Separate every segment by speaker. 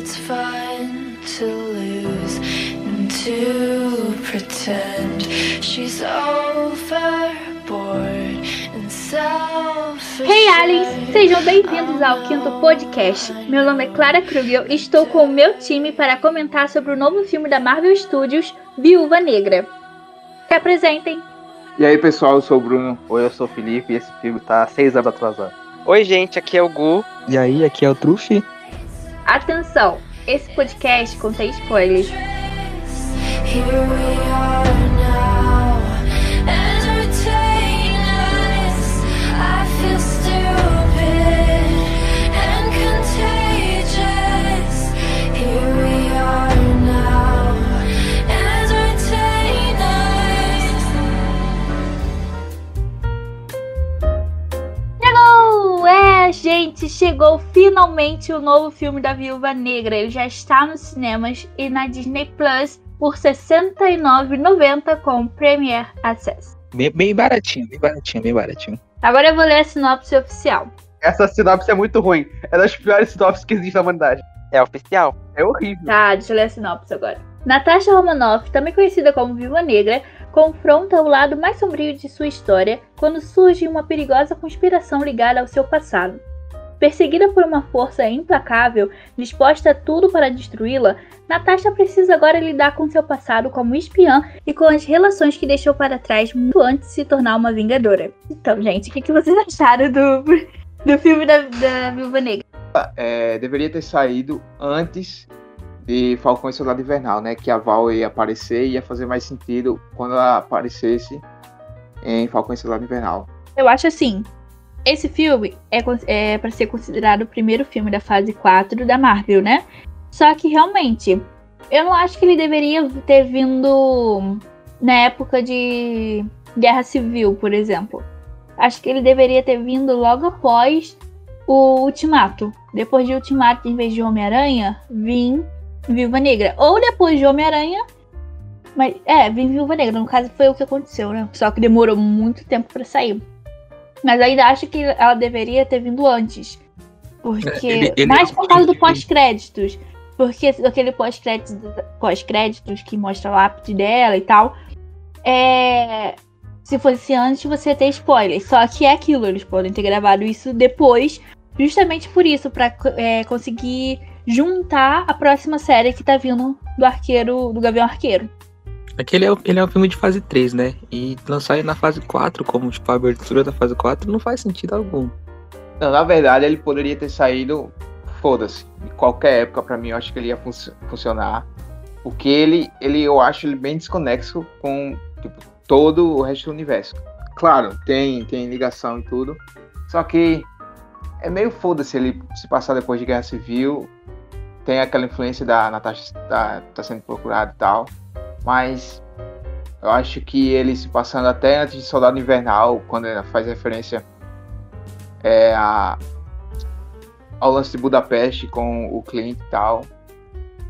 Speaker 1: It's fun to lose and to pretend she's overboard and selfish.
Speaker 2: Hey aliens, sejam bem-vindos ao quinto podcast. Meu nome é Clara Krugel e estou com o meu time para comentar sobre o novo filme da Marvel Studios, Viúva Negra. Se apresentem.
Speaker 3: E aí pessoal, eu sou o Bruno. Oi, eu sou o Felipe e esse filme tá seis anos atrasado.
Speaker 4: Oi, gente, aqui é o Gu.
Speaker 5: E aí, aqui é o Trufi.
Speaker 2: Atenção, esse podcast contém spoilers.
Speaker 1: Here we are
Speaker 2: chegou finalmente o novo filme da Viúva Negra. Ele já está nos cinemas e na Disney Plus por R$ 69,90 com Premier Access.
Speaker 5: Bem, bem baratinho, bem baratinho, bem baratinho.
Speaker 2: Agora eu vou ler a sinopse oficial.
Speaker 3: Essa sinopse é muito ruim. É das piores sinopses que existe na humanidade.
Speaker 4: É oficial.
Speaker 3: É horrível.
Speaker 2: Tá, deixa eu ler a sinopse agora. Natasha Romanoff, também conhecida como Viúva Negra, confronta o lado mais sombrio de sua história quando surge uma perigosa conspiração ligada ao seu passado. Perseguida por uma força implacável, disposta a tudo para destruí-la, Natasha precisa agora lidar com seu passado como espiã e com as relações que deixou para trás muito antes de se tornar uma vingadora. Então, gente, o que, que vocês acharam do, do filme da, da Viúva Negra?
Speaker 3: É, deveria ter saído antes de Falcão e Soldado Invernal, né? Que a Val ia aparecer e ia fazer mais sentido quando ela aparecesse em Falcão e Soldado Invernal.
Speaker 2: Eu acho assim. Esse filme é, é para ser considerado o primeiro filme da fase 4 da Marvel, né? Só que realmente, eu não acho que ele deveria ter vindo na época de Guerra Civil, por exemplo. Acho que ele deveria ter vindo logo após o Ultimato. Depois de Ultimato, em vez de Homem-Aranha, vim Viúva Negra. Ou depois de Homem-Aranha. Mas é, vim Viúva Negra. No caso, foi o que aconteceu, né? Só que demorou muito tempo pra sair. Mas ainda acho que ela deveria ter vindo antes. Porque.
Speaker 5: Ele- ele
Speaker 2: mais
Speaker 5: é
Speaker 2: por causa do
Speaker 5: filme-
Speaker 2: pós-créditos. Porque aquele pós-créditos pós-créditos que mostra a lápide dela e tal. É. Se fosse antes, você ter spoiler. Só que é aquilo, eles podem ter gravado isso depois. Justamente por isso, pra é, conseguir juntar a próxima série que tá vindo do arqueiro, do Gavião Arqueiro.
Speaker 5: Aquele é, o- ele é um filme de fase 3, né? E lançar ele na fase 4, como tipo a abertura da fase 4, não faz sentido algum.
Speaker 3: Não, na verdade, ele poderia ter saído, foda-se, em qualquer época pra mim, eu acho que ele ia fun- funcionar. Porque ele, ele, eu acho ele bem desconexo com tipo, todo o resto do universo. Claro, tem, tem ligação e tudo. Só que é meio foda-se ele se passar depois de Guerra Civil. Tem aquela influência da Natasha tá, tá sendo procurada e tal. Mas eu acho que ele se passando até antes de Soldado Invernal, quando ele faz referência é, a, ao lance de Budapeste com o Clint e tal,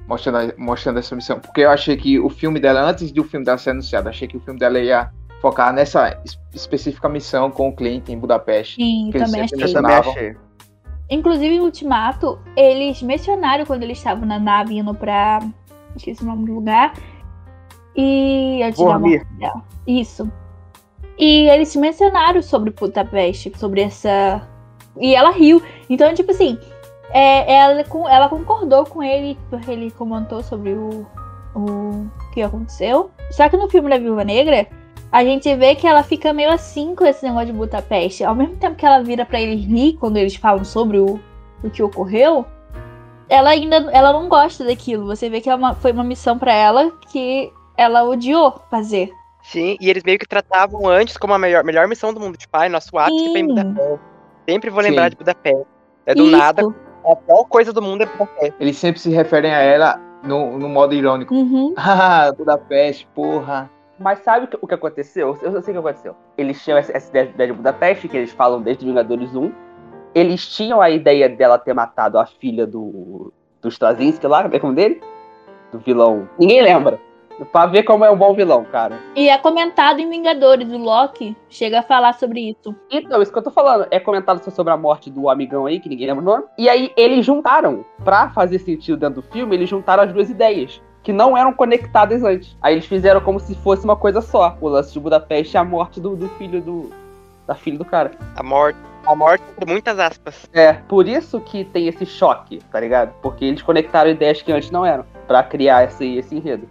Speaker 3: mostrando, mostrando essa missão. Porque eu achei que o filme dela, antes do filme dela ser anunciado, achei que o filme dela ia focar nessa es- específica missão com o Clint em Budapeste.
Speaker 2: Sim,
Speaker 3: Que eles
Speaker 2: também achei.
Speaker 4: Eu também achei.
Speaker 2: Inclusive, em Ultimato, eles mencionaram quando eles estavam na nave indo pra. Esqueci o nome do lugar. E. Antes da
Speaker 4: Vormir.
Speaker 2: morte dela. Isso. E eles mencionaram sobre Budapeste, sobre essa. E ela riu. Então, tipo assim, é, ela, ela concordou com ele, porque ele comentou sobre o, o que aconteceu. Só que no filme da Viúva Negra, a gente vê que ela fica meio assim com esse negócio de Budapeste. Ao mesmo tempo que ela vira pra eles rir quando eles falam sobre o, o que ocorreu, ela ainda ela não gosta daquilo. Você vê que é uma- foi uma missão pra ela que ela odiou fazer.
Speaker 4: Sim, e eles meio que tratavam antes como a melhor, melhor missão do mundo. Tipo, ai, nosso ápice foi em. Budapeste. Sempre vou lembrar
Speaker 3: Sim.
Speaker 4: de Budapeste. É do
Speaker 2: Isso.
Speaker 4: nada, a pior coisa do mundo é Budapeste.
Speaker 3: Eles sempre se referem a ela no, no modo irônico.
Speaker 2: Uhum.
Speaker 3: Ah, Budapeste, porra.
Speaker 6: Mas sabe o que, aconteceu? Eu, sei o que aconteceu. Eles tinham essa, essa ideia ideia de Budapeste, que eles falam desde Vingadores 1. Eles tinham a ideia dela ter matado a filha do, do Straczynski lá, como é o nome dele? Do vilão. Ninguém lembra. Pra ver como é um bom vilão, cara.
Speaker 2: E é comentado em Vingadores, o Loki chega a falar sobre isso.
Speaker 6: Então, isso que eu tô falando. É comentado só sobre a morte do amigão aí, que ninguém lembra o nome. E aí eles juntaram, pra fazer sentido dentro do filme, eles juntaram as duas ideias. Que não eram conectadas antes. Aí eles fizeram como se fosse uma coisa só. O lance de Budapeste e a morte do, do filho do. Da filha do cara.
Speaker 4: A morte. A morte por muitas aspas.
Speaker 6: É, por isso que tem esse choque, tá ligado? Porque eles conectaram ideias que antes não eram. Pra criar esse, esse enredo.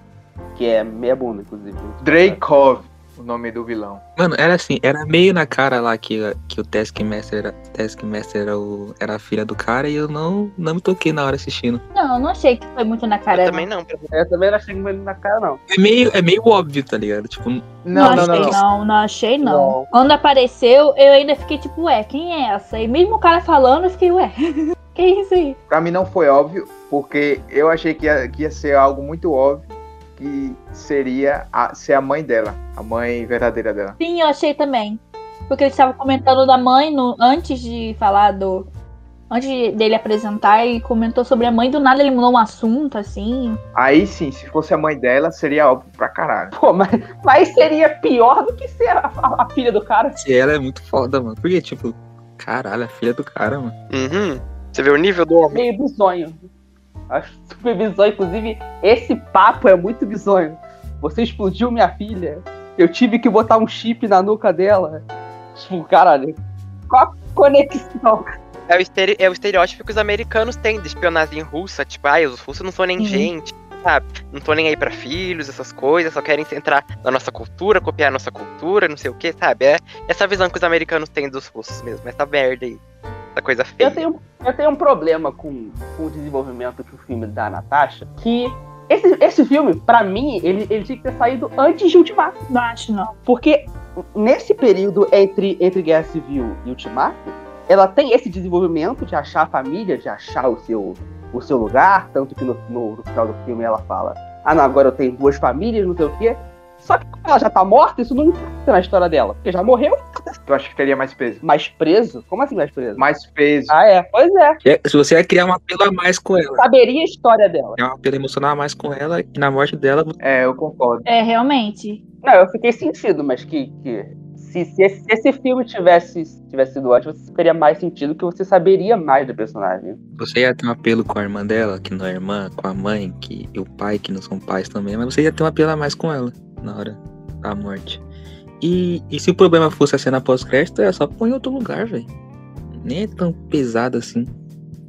Speaker 6: Que é meia bunda, inclusive.
Speaker 3: Dreykov, o nome do vilão.
Speaker 5: Mano, era assim, era meio na cara lá que, que o Taskmaster era, Taskmaster era, o, era a filha do cara e eu não, não me toquei na hora assistindo.
Speaker 2: Não, eu não achei que foi muito na cara.
Speaker 4: Eu
Speaker 2: não.
Speaker 4: também não.
Speaker 6: Eu também não achei muito na cara, não.
Speaker 5: É meio, é meio óbvio, tá ligado? Tipo,
Speaker 2: Não,
Speaker 3: Não, não,
Speaker 2: achei,
Speaker 3: não.
Speaker 2: não, não achei, não.
Speaker 6: Não.
Speaker 2: Quando apareceu, eu ainda fiquei tipo, ué, quem é essa? E mesmo o cara falando, eu fiquei, ué, que isso aí?
Speaker 3: Pra mim não foi óbvio, porque eu achei que ia, que ia ser algo muito óbvio, que seria a, ser a mãe dela, a mãe verdadeira dela.
Speaker 2: Sim, eu achei também. Porque eles estavam comentando da mãe no, antes de falar do. Antes dele apresentar, ele comentou sobre a mãe, do nada ele mudou um assunto, assim.
Speaker 3: Aí sim, se fosse a mãe dela, seria óbvio pra caralho.
Speaker 6: Pô, mas, mas seria pior do que ser a, a- a filha do cara.
Speaker 5: se ela é muito foda, mano. Porque, tipo, caralho, a filha do cara, mano.
Speaker 4: Uhum. Você vê o nível do homem.
Speaker 6: Meio bizonho. Acho super bizonho. Inclusive, esse papo é muito bizonho. Você explodiu minha filha. Eu tive que botar um chip na nuca dela. Tipo, caralho. Qual a conexão?
Speaker 4: É o, estere- é o estereótipo que os americanos têm de espionagem russa. Tipo, ai, os russos não são nem
Speaker 2: Uhum.
Speaker 4: gente, sabe? Não estão nem aí pra filhos, essas coisas, só querem entrar na nossa cultura, copiar a nossa cultura, não sei o que, sabe? É essa visão que os americanos têm dos russos mesmo, essa merda aí. Essa coisa feia.
Speaker 6: Eu tenho, eu tenho um problema com, com o desenvolvimento que o filme dá a Natasha. Que esse, esse filme, pra mim, ele, ele tinha que ter saído antes de Ultimato.
Speaker 2: Não acho, não.
Speaker 6: Porque nesse período entre, entre Guerra Civil e Ultimato, ela tem esse desenvolvimento de achar a família, de achar o seu, o seu lugar, tanto que no, no, no final do filme ela fala, ah não, agora eu tenho duas famílias, não sei o quê. Só que como ela já tá morta, isso não impacta na história dela. Porque já morreu,
Speaker 3: Eu acho que teria mais peso.
Speaker 6: mais preso? Como assim mais preso?
Speaker 3: Mais peso.
Speaker 6: Ah, é? Pois é.
Speaker 5: É, Se você ia criar um apelo a mais com ela,
Speaker 6: Saberia a história dela.
Speaker 5: criar um apelo emocional a mais com ela, e na morte dela,
Speaker 3: É, eu concordo.
Speaker 2: É, realmente.
Speaker 6: Não, eu fiquei sentido, mas que, que se, se, esse, se esse filme tivesse, tivesse sido você teria mais sentido que você saberia mais do personagem.
Speaker 5: você ia ter um apelo com a irmã dela, que não é irmã, com a mãe, que, e o pai, que não são pais também, mas você ia ter um apelo a mais com ela na hora da morte. E, e se o problema fosse a cena pós-crédito, é só pôr em outro lugar, velho. Nem é tão pesado assim.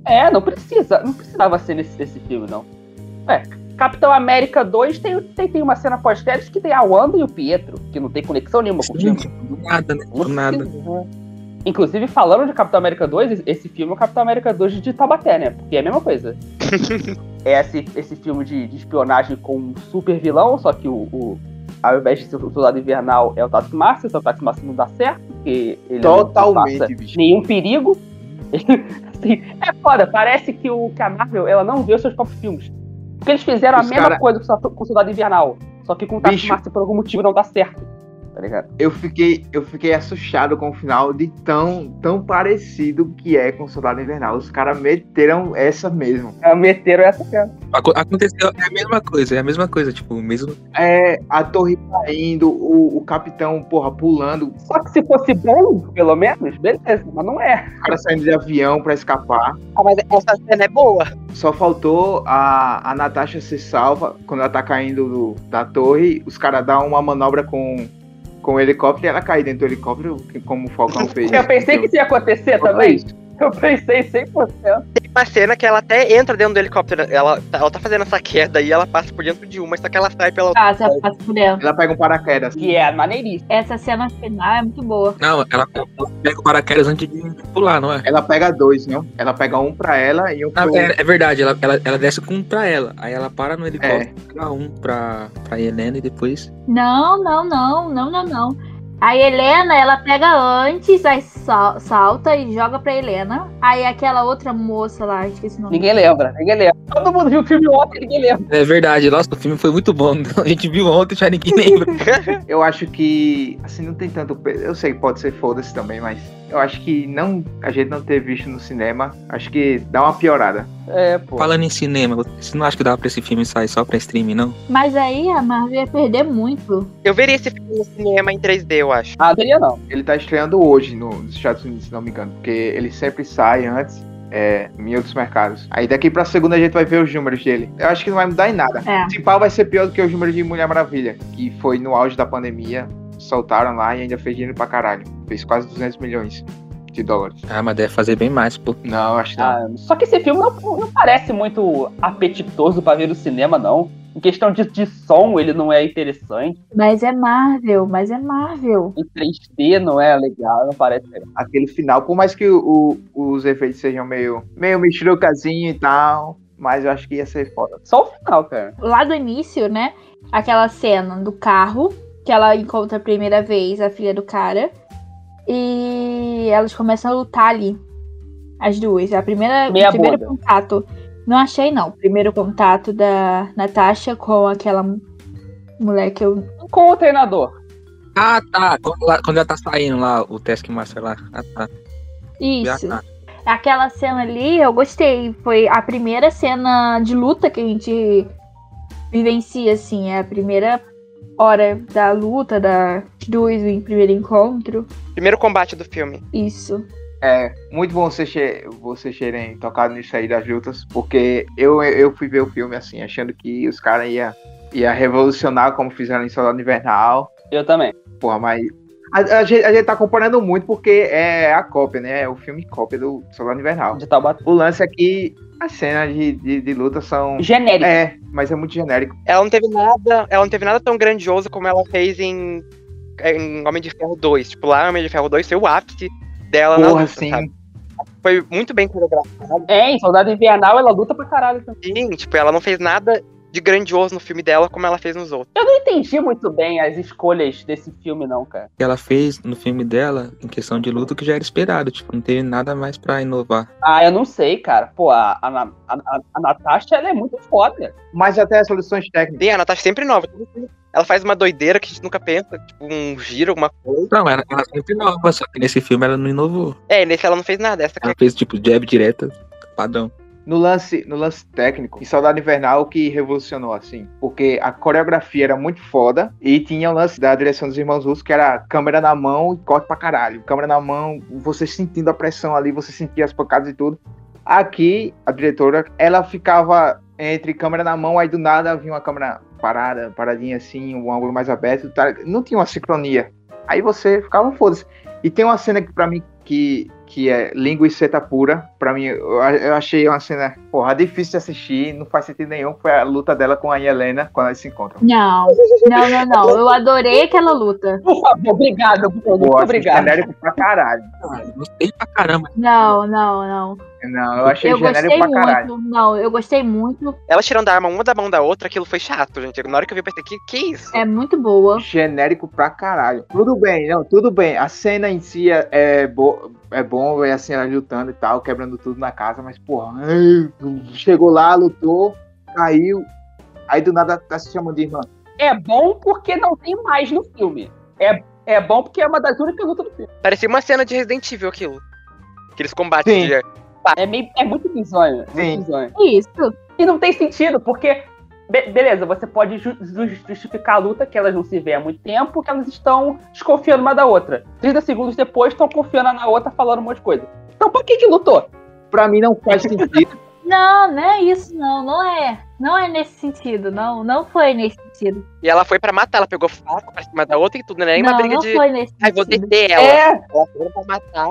Speaker 6: É, não precisa, não precisava ser nesse, nesse filme, não. É, Capitão América 2 tem, tem, tem uma cena pós-crédito que tem a Wanda e o Pietro, que não tem conexão nenhuma com o filme.
Speaker 5: do nada, né?
Speaker 6: Não
Speaker 5: Do nada.
Speaker 6: né? Inclusive, falando de Capitão América 2, esse filme é o Capitão América 2 de Tabaté, né? Porque é a mesma coisa. é esse, esse filme de, de espionagem com um super vilão, só que o, o- ao invés de ser o soldado invernal é o Taskmaster, só que o Taskmaster não dá certo, porque ele não passa
Speaker 3: Totalmente,
Speaker 6: nenhum perigo. Assim, é foda, parece que, o, que a Marvel ela não vê os seus próprios filmes. Porque eles fizeram
Speaker 3: Os
Speaker 6: a mesma
Speaker 3: cara-
Speaker 6: coisa com o Soldado- Invernal. Só que com o. Taskmaster por algum motivo não dá certo. Tá ligado?
Speaker 3: Eu fiquei, eu fiquei assustado com o final de tão, tão parecido que é com o Soldado Invernal. Os caras meteram essa mesmo.
Speaker 6: É, Meteram essa cena.
Speaker 5: Aco- Aconteceu, é a mesma coisa, é a mesma coisa, tipo, o mesmo.
Speaker 3: É, a torre caindo, o, o capitão, porra, pulando,
Speaker 6: Só que se fosse bom, pelo menos, beleza, mas não é.
Speaker 3: o cara saindo de avião pra escapar.
Speaker 4: Ah, mas essa cena é boa.
Speaker 3: Só faltou a, a Natasha ser salva quando ela tá caindo do- da torre. Os caras dão uma manobra com, com o helicóptero e ela cai dentro do helicóptero, como o Falcão fez.
Speaker 6: Eu pensei que isso ia acontecer também. Eu pensei 100%.
Speaker 4: Tem uma cena que ela até entra dentro do helicóptero. Ela, ela tá fazendo essa queda e ela passa por dentro de uma, só que ela sai pela outra.
Speaker 2: Passa, passa por dentro.
Speaker 3: Ela pega um paraquedas.
Speaker 6: Que é maneiríssimo.
Speaker 2: Essa cena final é muito boa.
Speaker 5: Não, ela, pega o paraquedas antes de pular, não é?
Speaker 3: Ela pega dois, não? Ela pega um pra ela e um
Speaker 5: Ah,
Speaker 3: pro...
Speaker 5: é, é verdade, ela, ela, ela desce com um pra ela. Aí ela para no helicóptero, pega um pra, pra Helena e depois.
Speaker 2: Não, não, não, não, não, não. A Helena, ela pega antes, aí sal- salta e joga pra Helena. Aí aquela outra moça lá, esqueci o nome.
Speaker 6: Ninguém lembra, ninguém lembra. Todo mundo viu o filme ontem, ninguém lembra.
Speaker 5: É verdade, nossa, o filme foi muito bom. A gente viu ontem, já ninguém lembra.
Speaker 3: Eu acho que, assim, não tem tanto peso. Eu sei que pode ser foda-se também, mas eu acho que não a gente não ter visto no cinema, acho que dá uma piorada.
Speaker 6: É, pô.
Speaker 5: Falando em cinema, você não acha que dava pra esse filme sair só pra streaming, não?
Speaker 2: Mas aí a Marvel ia perder muito.
Speaker 4: Eu veria esse filme no cinema em 3D, eu acho.
Speaker 6: Ah, teria não.
Speaker 3: Ele tá estreando hoje no- nos Estados Unidos, se não me engano, porque ele sempre sai antes. É, em outros mercados. Aí daqui pra segunda a gente vai ver os números dele. Eu acho que não vai mudar em nada.
Speaker 2: É.
Speaker 3: Se pau vai ser pior do que os números de Mulher Maravilha, que foi no auge da pandemia, soltaram lá e ainda fez dinheiro pra caralho. Fez quase 200 milhões de dólares.
Speaker 5: Ah, mas deve fazer bem mais, pô.
Speaker 3: Não, acho que não.
Speaker 6: Ah, só que esse filme não, não parece muito apetitoso pra ver no cinema, não. Em questão de, de som, ele não é interessante.
Speaker 2: Mas é Marvel, mas é Marvel.
Speaker 6: Em 3D não é legal, não parece legal.
Speaker 3: Aquele final, por mais que o- o- os efeitos sejam meio, meio mexerucazinho e tal, mas eu acho que ia ser foda.
Speaker 6: Só o final, cara.
Speaker 2: Lá do início, né? Aquela cena do carro, que ela encontra a primeira vez a filha do cara. E elas começam a lutar ali. As duas. A primeira,
Speaker 6: Meia
Speaker 2: o primeiro
Speaker 6: boda.
Speaker 2: contato. Não achei, não. Primeiro contato da Natasha com aquela mulher que eu.
Speaker 6: Com o treinador.
Speaker 5: Ah, tá. Quando, lá- quando ela tá saindo lá, o Taskmaster lá. Ah, tá.
Speaker 2: Isso.
Speaker 5: Já tá.
Speaker 2: Aquela cena ali, eu gostei. Foi a primeira cena de luta que a gente vivencia, assim. É a primeira hora da luta, da duas, o primeiro encontro.
Speaker 4: Primeiro combate do filme.
Speaker 2: Isso.
Speaker 3: É muito bom vocês, vocês terem tocado nisso aí das lutas, porque eu, eu fui ver o filme assim, achando que os caras iam ia revolucionar como fizeram em Soldado Invernal.
Speaker 6: Eu também.
Speaker 3: Porra, mas. A, a gente, a gente tá comparando muito porque é a cópia, né? É o filme cópia do Soldado Invernal.
Speaker 6: De Taubaté.
Speaker 3: O lance é que as cenas de, de, de luta são.
Speaker 6: Genérico.
Speaker 3: É, mas é muito genérico.
Speaker 4: Ela não teve nada. Ela não teve nada tão grandioso como ela fez em, em Homem de Ferro 2. Tipo, lá Homem de Ferro 2 foi o ápice dela na
Speaker 3: Porra,
Speaker 4: luta,
Speaker 3: sim.
Speaker 4: sabe? Foi muito bem coreografado.
Speaker 6: É, em Soldado Invernal ela luta pra caralho também.
Speaker 4: Sim, tipo, ela não fez nada de grandioso no filme dela como ela fez nos outros.
Speaker 6: Eu não entendi muito bem as escolhas desse filme, não, cara.
Speaker 5: que ela fez no filme dela, em questão de luta, que já era esperado. Tipo, não teve nada mais pra inovar.
Speaker 6: Ah, eu não sei, cara. Pô, a, a, a, a, Natasha, ela é muito foda.
Speaker 3: Mas até as soluções técnicas.
Speaker 4: Sim, a Natasha sempre nova. Ela faz uma doideira que a gente nunca pensa, tipo um giro, alguma coisa.
Speaker 5: Não, ela, ela sempre nova, só que nesse filme ela não inovou.
Speaker 4: É, nesse ela não fez nada. Essa que
Speaker 5: Ela fez, tipo, jab direta, padrão.
Speaker 3: No lance, no lance técnico, em Soldado Invernal que revolucionou, assim. Porque a coreografia era muito foda e tinha o lance da direção dos irmãos russos, que era câmera na mão e corte pra caralho. Câmera na mão, você sentindo a pressão ali, você sentia as pancadas e tudo. Aqui, a diretora, ela ficava entre câmera na mão, aí do nada vinha uma câmera parada, paradinha assim, um ângulo mais aberto, tá? não tinha uma sincronia. Aí você ficava foda-se. E tem uma cena que pra mim que, que é língua e seta pura. Pra mim, eu, achei uma cena, porra, difícil de assistir, não faz sentido nenhum. Foi a luta dela com a Helena quando eles se encontram.
Speaker 2: Não, não, não, não. Eu adorei aquela luta.
Speaker 6: Por favor, obrigado, Bruno. Muito obrigado.
Speaker 3: genérico pra caralho.
Speaker 5: Gostei pra caramba.
Speaker 2: Não, não, não.
Speaker 3: Não, eu achei
Speaker 2: Eu
Speaker 3: genérico pra caralho.
Speaker 2: muito. Não, eu gostei muito.
Speaker 4: Ela tirando a arma uma da mão da outra, aquilo foi chato, gente. Na hora que eu vi, eu pensei, que, que isso?
Speaker 2: É muito boa.
Speaker 3: Genérico pra caralho. Tudo bem, não, tudo bem. A cena em si é, é, bo é bom ver a cena lutando e tal, quebrando tudo na casa, mas, porra, chegou lá, lutou, caiu. Aí do nada tá se chamando de irmã.
Speaker 6: É bom porque não tem mais no filme. É, é bom porque é uma das únicas lutas do filme.
Speaker 4: Parecia uma cena de Resident Evil aquilo. Aqueles combates
Speaker 3: Sim.
Speaker 4: de.
Speaker 6: É, meio, é muito bizonho. é
Speaker 3: Sim.
Speaker 6: Bizonho.
Speaker 2: Isso.
Speaker 6: E não tem sentido, porque. be- beleza, você pode ju- ju- justificar a luta que elas não se vêem há muito tempo, que elas estão desconfiando uma da outra. 30 segundos depois estão confiando na outra, falando um monte de coisa. Então por que que lutou?
Speaker 3: Pra mim não faz sentido.
Speaker 2: Não, não é isso, não. Não é. Não é nesse sentido. Não, não foi nesse sentido.
Speaker 4: E ela foi pra matar, ela pegou faca pra cima da outra e tudo, é nem
Speaker 2: não,
Speaker 4: uma briga
Speaker 2: não
Speaker 4: de.
Speaker 2: foi nesse
Speaker 4: Ai, vou
Speaker 2: sentido.
Speaker 4: deter ela.
Speaker 6: É,
Speaker 4: Ela foi pra matar.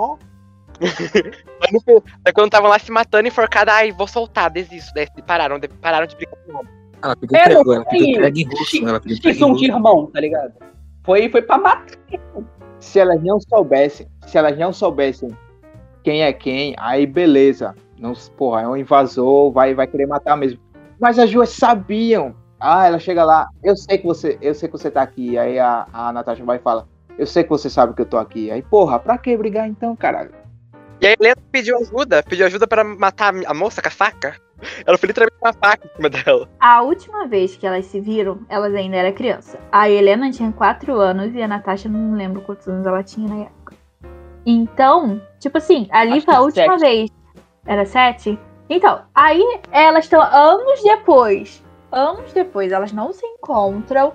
Speaker 4: Aí no fim- Aí quando estavam lá se matando, enforcada, ai, vou soltar, desisto. Daí pararam, de- pararam de brigar com ela.
Speaker 5: Ela pediu
Speaker 6: É, não
Speaker 5: ela
Speaker 6: foi
Speaker 5: entrega em russo. Ela em
Speaker 6: X1 de irmão, tá ligado? Foi, foi pra matar.
Speaker 3: se elas não soubessem, se elas não soubessem quem é quem, aí beleza. Não, porra, é um invasor, vai, vai querer matar mesmo. Mas as duas sabiam. Ah, ela chega lá, eu sei que você, eu sei que você tá aqui. Aí a, a Natasha vai e fala, eu sei que você sabe que eu tô aqui. Aí, porra, pra que brigar então, caralho?
Speaker 4: E aí a Helena pediu ajuda, pediu ajuda pra matar a moça com a faca. Ela foi literalmente com a faca em cima dela.
Speaker 2: A última vez que elas se viram, elas ainda eram criança. A Helena tinha 4 anos e a Natasha não lembro quantos anos ela tinha na época. Então, tipo assim, ali
Speaker 6: Acho
Speaker 2: foi a
Speaker 6: que
Speaker 2: última
Speaker 6: sete.
Speaker 2: vez. Era sete? Então, aí elas estão anos depois. Anos depois, elas não se encontram.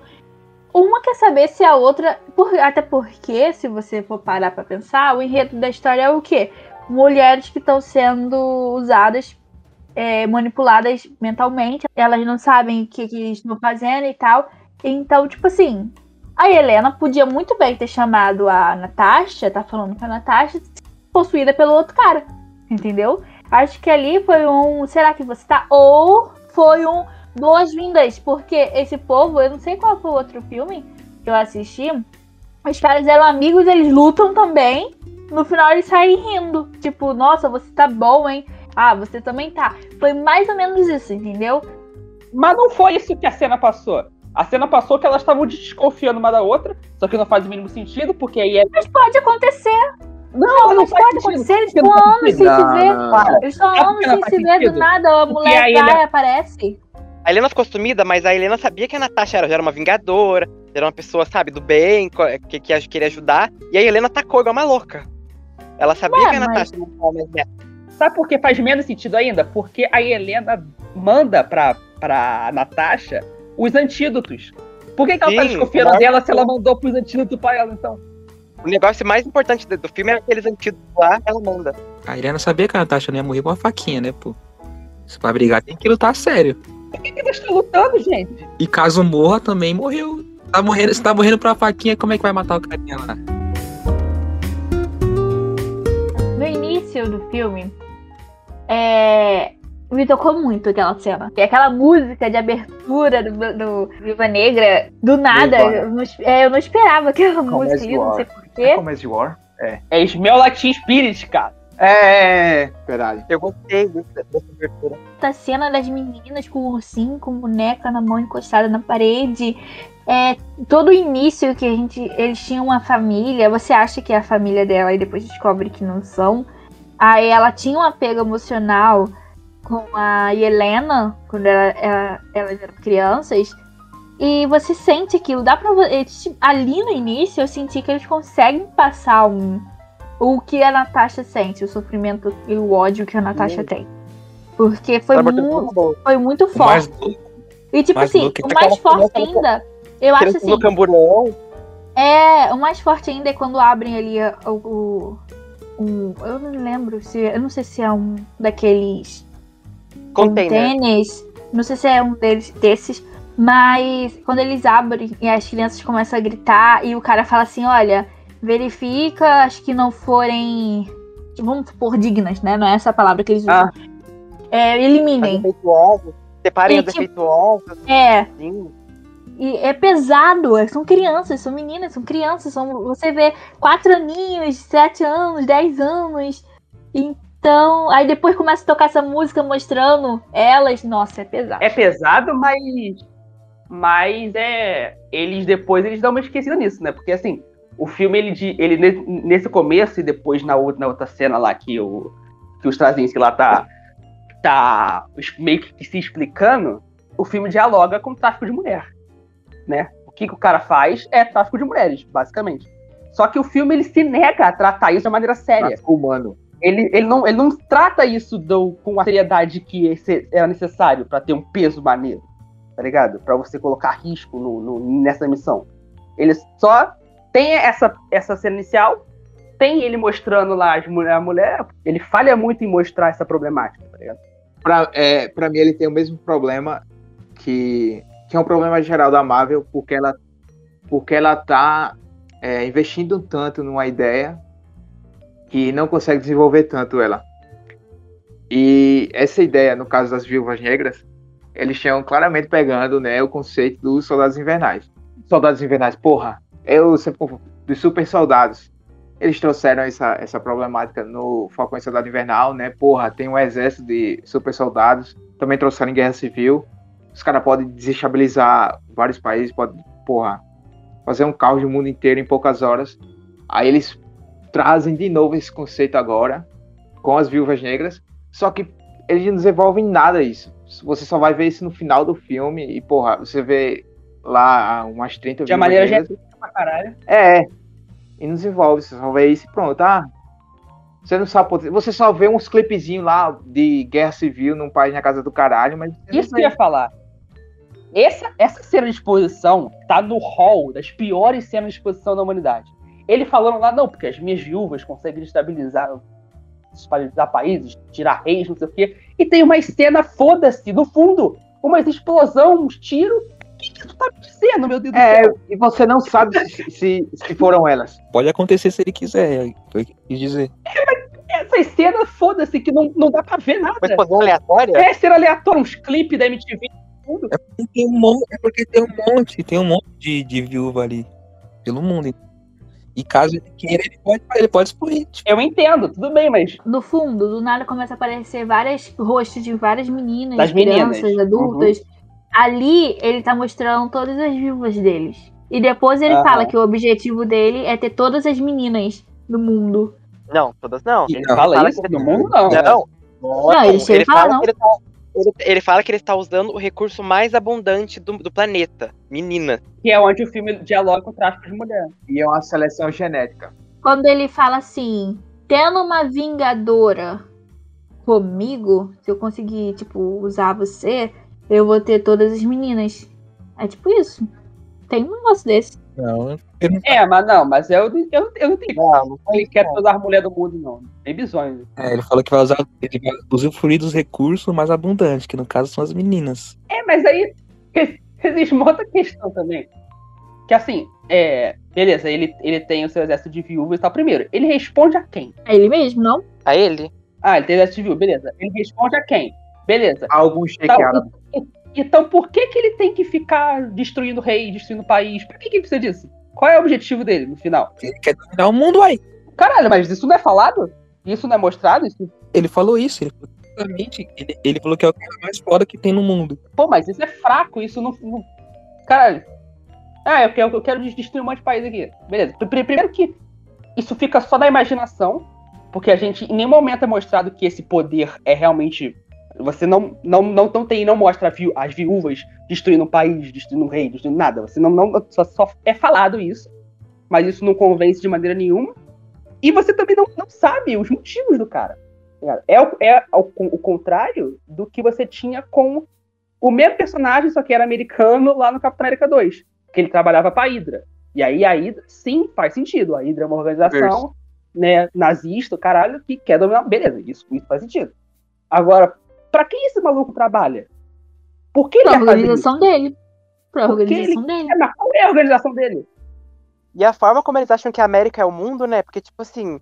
Speaker 2: Uma quer saber se a outra. por- até porque, se você for parar pra pensar, o enredo da história é o quê? Mulheres que estão sendo usadas, é, manipuladas mentalmente. Elas não sabem o que, que estão fazendo e tal. Então, tipo assim, a Helena podia muito bem ter chamado a Natasha, tá falando com a Natasha, possuída pelo outro cara. Entendeu? Acho que ali foi um. Será que você tá? Ou foi um boas-vindas, porque esse povo, eu não sei qual foi o outro filme que eu assisti. Os caras eram amigos, eles lutam também. No final eles saem rindo. Tipo, nossa, você tá bom, hein? Ah, você também tá. Foi mais ou menos isso, entendeu?
Speaker 6: Mas não foi isso que a cena passou. A cena passou que elas estavam desconfiando uma da outra, só que não faz o mínimo sentido, porque aí é.
Speaker 2: Mas pode acontecer.
Speaker 6: Não, não
Speaker 2: Mas pode
Speaker 6: sentido.
Speaker 2: acontecer, eles estão anos sem se ver.
Speaker 6: Para.
Speaker 2: Eles estão
Speaker 6: É
Speaker 2: anos sem se ver, do nada a mulher vai
Speaker 6: ele-
Speaker 2: e aparece.
Speaker 4: A Helena ficou sumida, mas a Helena sabia que a Natasha era, já era uma vingadora, era uma pessoa, sabe, do bem, que, que queria ajudar. E a Helena atacou igual uma louca. Ela sabia
Speaker 2: Ué,
Speaker 4: que a
Speaker 2: mas-
Speaker 4: Natasha não estava mais.
Speaker 6: Sabe por que faz menos sentido ainda? Porque a Helena manda pra, pra Natasha os antídotos. Por que, que ela tá
Speaker 4: Sim,
Speaker 6: desconfiando
Speaker 4: mas-
Speaker 6: dela se ela mandou pros antídotos pra ela, então?
Speaker 4: O negócio mais importante do, filme era aqueles antídotos lá, ela manda.
Speaker 5: A Irena sabia que a Natasha não ia morrer com uma faquinha, né, pô? Se pra brigar tem que lutar sério.
Speaker 6: Por que, que eles estão lutando, gente?
Speaker 5: E caso morra, também morreu. Tá morrendo, se tá morrendo pra faquinha, como é que vai matar o carinha lá?
Speaker 2: Do filme, é, me tocou muito aquela cena. E aquela música de abertura do, do Viva Negra, do nada, eu não, é, eu não esperava aquela música, não sei porquê.
Speaker 3: Começo de War?
Speaker 6: É Smell Like Teen Spirit, cara.
Speaker 3: É, é, é, verdade.
Speaker 4: Eu gostei desse- dessa abertura.
Speaker 2: Essa cena das meninas com o ursinho, com boneca na mão encostada na parede. É, todo o início que a gente. Eles tinham uma família, você acha que é a família dela e depois descobre que não são. Aí ela tinha um apego emocional com a Helena quando ela, ela- elas eram crianças. E você sente aquilo. Dá pra Ali no início eu senti que eles conseguem passar um, o que a Natasha sente, o sofrimento e o ódio que a Natasha tem. Porque foi,
Speaker 4: Ela botou
Speaker 2: mu
Speaker 4: tudo bom.
Speaker 2: foi muito
Speaker 5: mais
Speaker 2: forte. E tipo
Speaker 5: mais
Speaker 2: assim,
Speaker 5: é
Speaker 2: o mais forte ainda, eu acho assim,
Speaker 4: camburão.
Speaker 2: é, o mais forte ainda é quando abrem ali a- o, o- um, eu não lembro se, eu não sei se é um daqueles
Speaker 4: Container.
Speaker 2: containers, não sei se é um deles desses, mas quando eles abrem e as crianças começam a gritar e o cara fala assim, olha, verifica as que não forem, vamos supor, dignas, né? Não é essa palavra que eles usam.
Speaker 6: Ah.
Speaker 2: É, eliminem.
Speaker 4: Separem
Speaker 2: E,
Speaker 4: as
Speaker 2: tipo. É,
Speaker 4: assim.
Speaker 2: E é pesado, é- são crianças, são meninas, são crianças, são, você vê quatro aninhos, sete anos, dez anos. Então, aí depois começa a tocar essa música mostrando elas, nossa, é pesado.
Speaker 6: É pesado, mas. Mas é. Eles depois eles dão uma esquecida nisso, né? Porque assim, o filme, ele, ele ne- nesse começo e depois na outra, na outra cena lá que o. Que o Straczynski lá tá. Tá meio que se explicando, o filme dialoga com o tráfico de mulher. Né? O que, que o cara faz é tráfico de mulheres, basicamente. Só que o filme ele se nega a tratar isso de maneira séria.
Speaker 3: Tráfico humano.
Speaker 6: Ele, ele, não, ele não trata isso do- com a seriedade que esse- era necessário pra ter um peso maneiro, tá ligado? Pra você colocar risco no, no- nessa missão. Ele só tem essa, essa cena inicial, tem ele mostrando lá a mulher, ele falha muito em mostrar essa problemática, tá ligado?
Speaker 3: Pra, é, pra mim, ele tem o mesmo problema que, que é um problema geral da Marvel, porque ela, porque ela tá é, investindo tanto numa ideia que não consegue desenvolver tanto ela. E essa ideia, no caso das Viúvas Negras, eles tinham claramente pegando né, o conceito dos Soldados Invernais. Soldados Invernais, porra, eu sempre confundo, dos super soldados. Eles trouxeram essa, essa problemática no Falcão e Soldado Invernal, né? Porra, tem um exército de super soldados. Também trouxeram em Guerra Civil. Os caras podem desestabilizar vários países, podem, porra, fazer um caos no mundo inteiro em poucas horas. Aí eles trazem de novo esse conceito agora, com as viúvas negras. Só que eles não desenvolvem nada isso. Você só vai ver isso no final do filme e, porra, você vê lá umas 30
Speaker 6: De maneira
Speaker 3: negras.
Speaker 6: Pra caralho.
Speaker 3: É. E não desenvolve, você só vê isso e pronto. Ah, Você não sabe. Você só vê uns clipezinhos lá de guerra civil num país na casa do caralho, mas.
Speaker 6: Isso que eu ia falar. Essa, essa cena de exposição tá no hall das piores cenas de exposição da humanidade. Ele falando lá, não, porque as minhas viúvas conseguem estabilizar, estabilizar países, tirar reis, não sei o quê. E tem uma cena, foda-se, no fundo, uma explosão, uns tiros. O que, que tu tá me dizendo, meu Deus do
Speaker 3: É,
Speaker 6: céu?
Speaker 3: e você não sabe se, se, se foram elas.
Speaker 5: Pode acontecer se ele quiser, foi o que eu quis dizer.
Speaker 6: Essas cenas, foda-se, que não, não dá pra ver nada.
Speaker 4: Uma explosão aleatória?
Speaker 6: É cena aleatória, uns clipes da MTV.
Speaker 5: E Tem um monte, é porque tem um monte, tem um monte de, de viúva ali pelo mundo. E caso ele queira, ele pode, ele pode explodir. Tipo,
Speaker 6: Eu entendo, tudo bem, mas
Speaker 2: No fundo, do nada começa a aparecer vários rostos de várias meninas,
Speaker 6: Das meninas.
Speaker 2: crianças, adultas. Ali ele tá mostrando todas as vivas deles. E depois ele fala que o objetivo dele é ter todas as meninas do mundo.
Speaker 4: Não, todas não.
Speaker 6: ele
Speaker 5: Não,
Speaker 6: fala
Speaker 4: fala
Speaker 6: isso
Speaker 4: que-
Speaker 6: no mundo, não.
Speaker 4: Não.
Speaker 2: Não, ele chega e fala,
Speaker 4: fala
Speaker 2: não.
Speaker 4: que ele, tá, ele, ele fala que ele está usando o recurso mais abundante do, do planeta. Menina.
Speaker 6: Que é onde o filme dialoga com o tráfico de mulher.
Speaker 3: E é uma seleção genética.
Speaker 2: Quando ele fala assim, tendo uma vingadora comigo, se eu conseguir, tipo, usar você, eu vou ter todas as meninas. É tipo isso. Tem um negócio desse.
Speaker 5: não,
Speaker 6: É, mas não, mas eu, eu, eu não tenho.
Speaker 4: Não, não
Speaker 6: Ele quer todas as mulheres do mundo, não. Tem bisões.
Speaker 5: é, ele falou que vai usar, ele vai usufruir dos recursos mais abundantes, que no caso são as meninas.
Speaker 6: É, mas aí existe uma outra questão também. Que assim, é. Beleza, ele, ele tem o seu exército de viúvas e tal. Primeiro, ele responde a quem?
Speaker 2: É ele mesmo, não?
Speaker 4: A ele?
Speaker 6: Ah, ele tem exército de viúvas, beleza. Ele responde a quem? Beleza.
Speaker 3: Alguns
Speaker 6: Tá,
Speaker 3: árabe.
Speaker 6: Então por que, que ele tem que ficar destruindo o rei, destruindo o país? Por que, que ele precisa disso? Qual é o objetivo dele no final?
Speaker 5: Ele quer dominar o mundo aí.
Speaker 6: Caralho, mas isso não é falado? Isso não é mostrado? Isso...
Speaker 5: Ele falou isso, ele falou exatamente, ele, ele falou que é o cara mais foda que tem no mundo.
Speaker 6: Pô, mas isso é fraco, isso não. não... Caralho. Ah, eu quero, eu quero destruir um monte de país aqui. Beleza. Pr- Primeiro que isso fica só da imaginação, porque a gente em nenhum momento é mostrado que esse poder é realmente. Você não, não, não, não tem, não mostra as viúvas destruindo um país, destruindo um rei, destruindo nada. Você não, não só, só é falado isso, mas isso não convence de maneira nenhuma. E você também não, não sabe os motivos do cara. É, o, é o, o contrário do que você tinha com o mesmo personagem, só que era americano lá no Capitão América 2. Que ele trabalhava pra Hydra. E aí a Hydra, sim, faz sentido. A Hydra é uma organização né, nazista, caralho, que quer dominar. Beleza, isso, isso faz sentido. Agora, pra quem esse maluco trabalha? Por que ele
Speaker 2: Pra
Speaker 6: fazer isso?
Speaker 2: organização dele. Pra
Speaker 6: Porque
Speaker 2: organização dele.
Speaker 6: É, mas qual é a organização dele?
Speaker 4: E a forma como eles acham que a América é o mundo, né? Porque, tipo assim,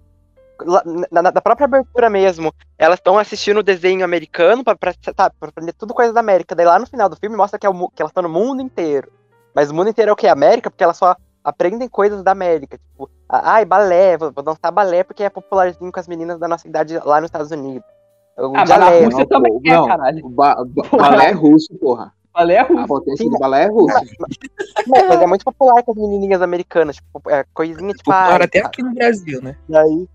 Speaker 4: na, na- na própria abertura mesmo, elas estão assistindo o desenho americano pra, pra, sabe, pra aprender tudo coisa da América. Daí lá no final do filme mostra que, é o que elas estão no mundo inteiro. Mas o mundo inteiro é o que? América, porque elas só aprendem coisas da América. Tipo, ah, ai, balé, vou, vou dançar balé porque é popularzinho com as meninas da nossa idade lá nos Estados Unidos. O
Speaker 6: Ah, mas na
Speaker 4: balé,
Speaker 6: Rússia
Speaker 3: não,
Speaker 6: também
Speaker 3: pô,
Speaker 6: é,
Speaker 3: não.
Speaker 6: caralho.
Speaker 3: O ba ba balé é russo, porra.
Speaker 6: Balé é
Speaker 3: A
Speaker 6: russo.
Speaker 3: potência
Speaker 4: Sim,
Speaker 3: do balé é russa.
Speaker 4: Não, mas é muito popular com as menininhas americanas, tipo, é, coisinha tipo.
Speaker 5: Popular até aqui no Brasil, né?
Speaker 4: Daí.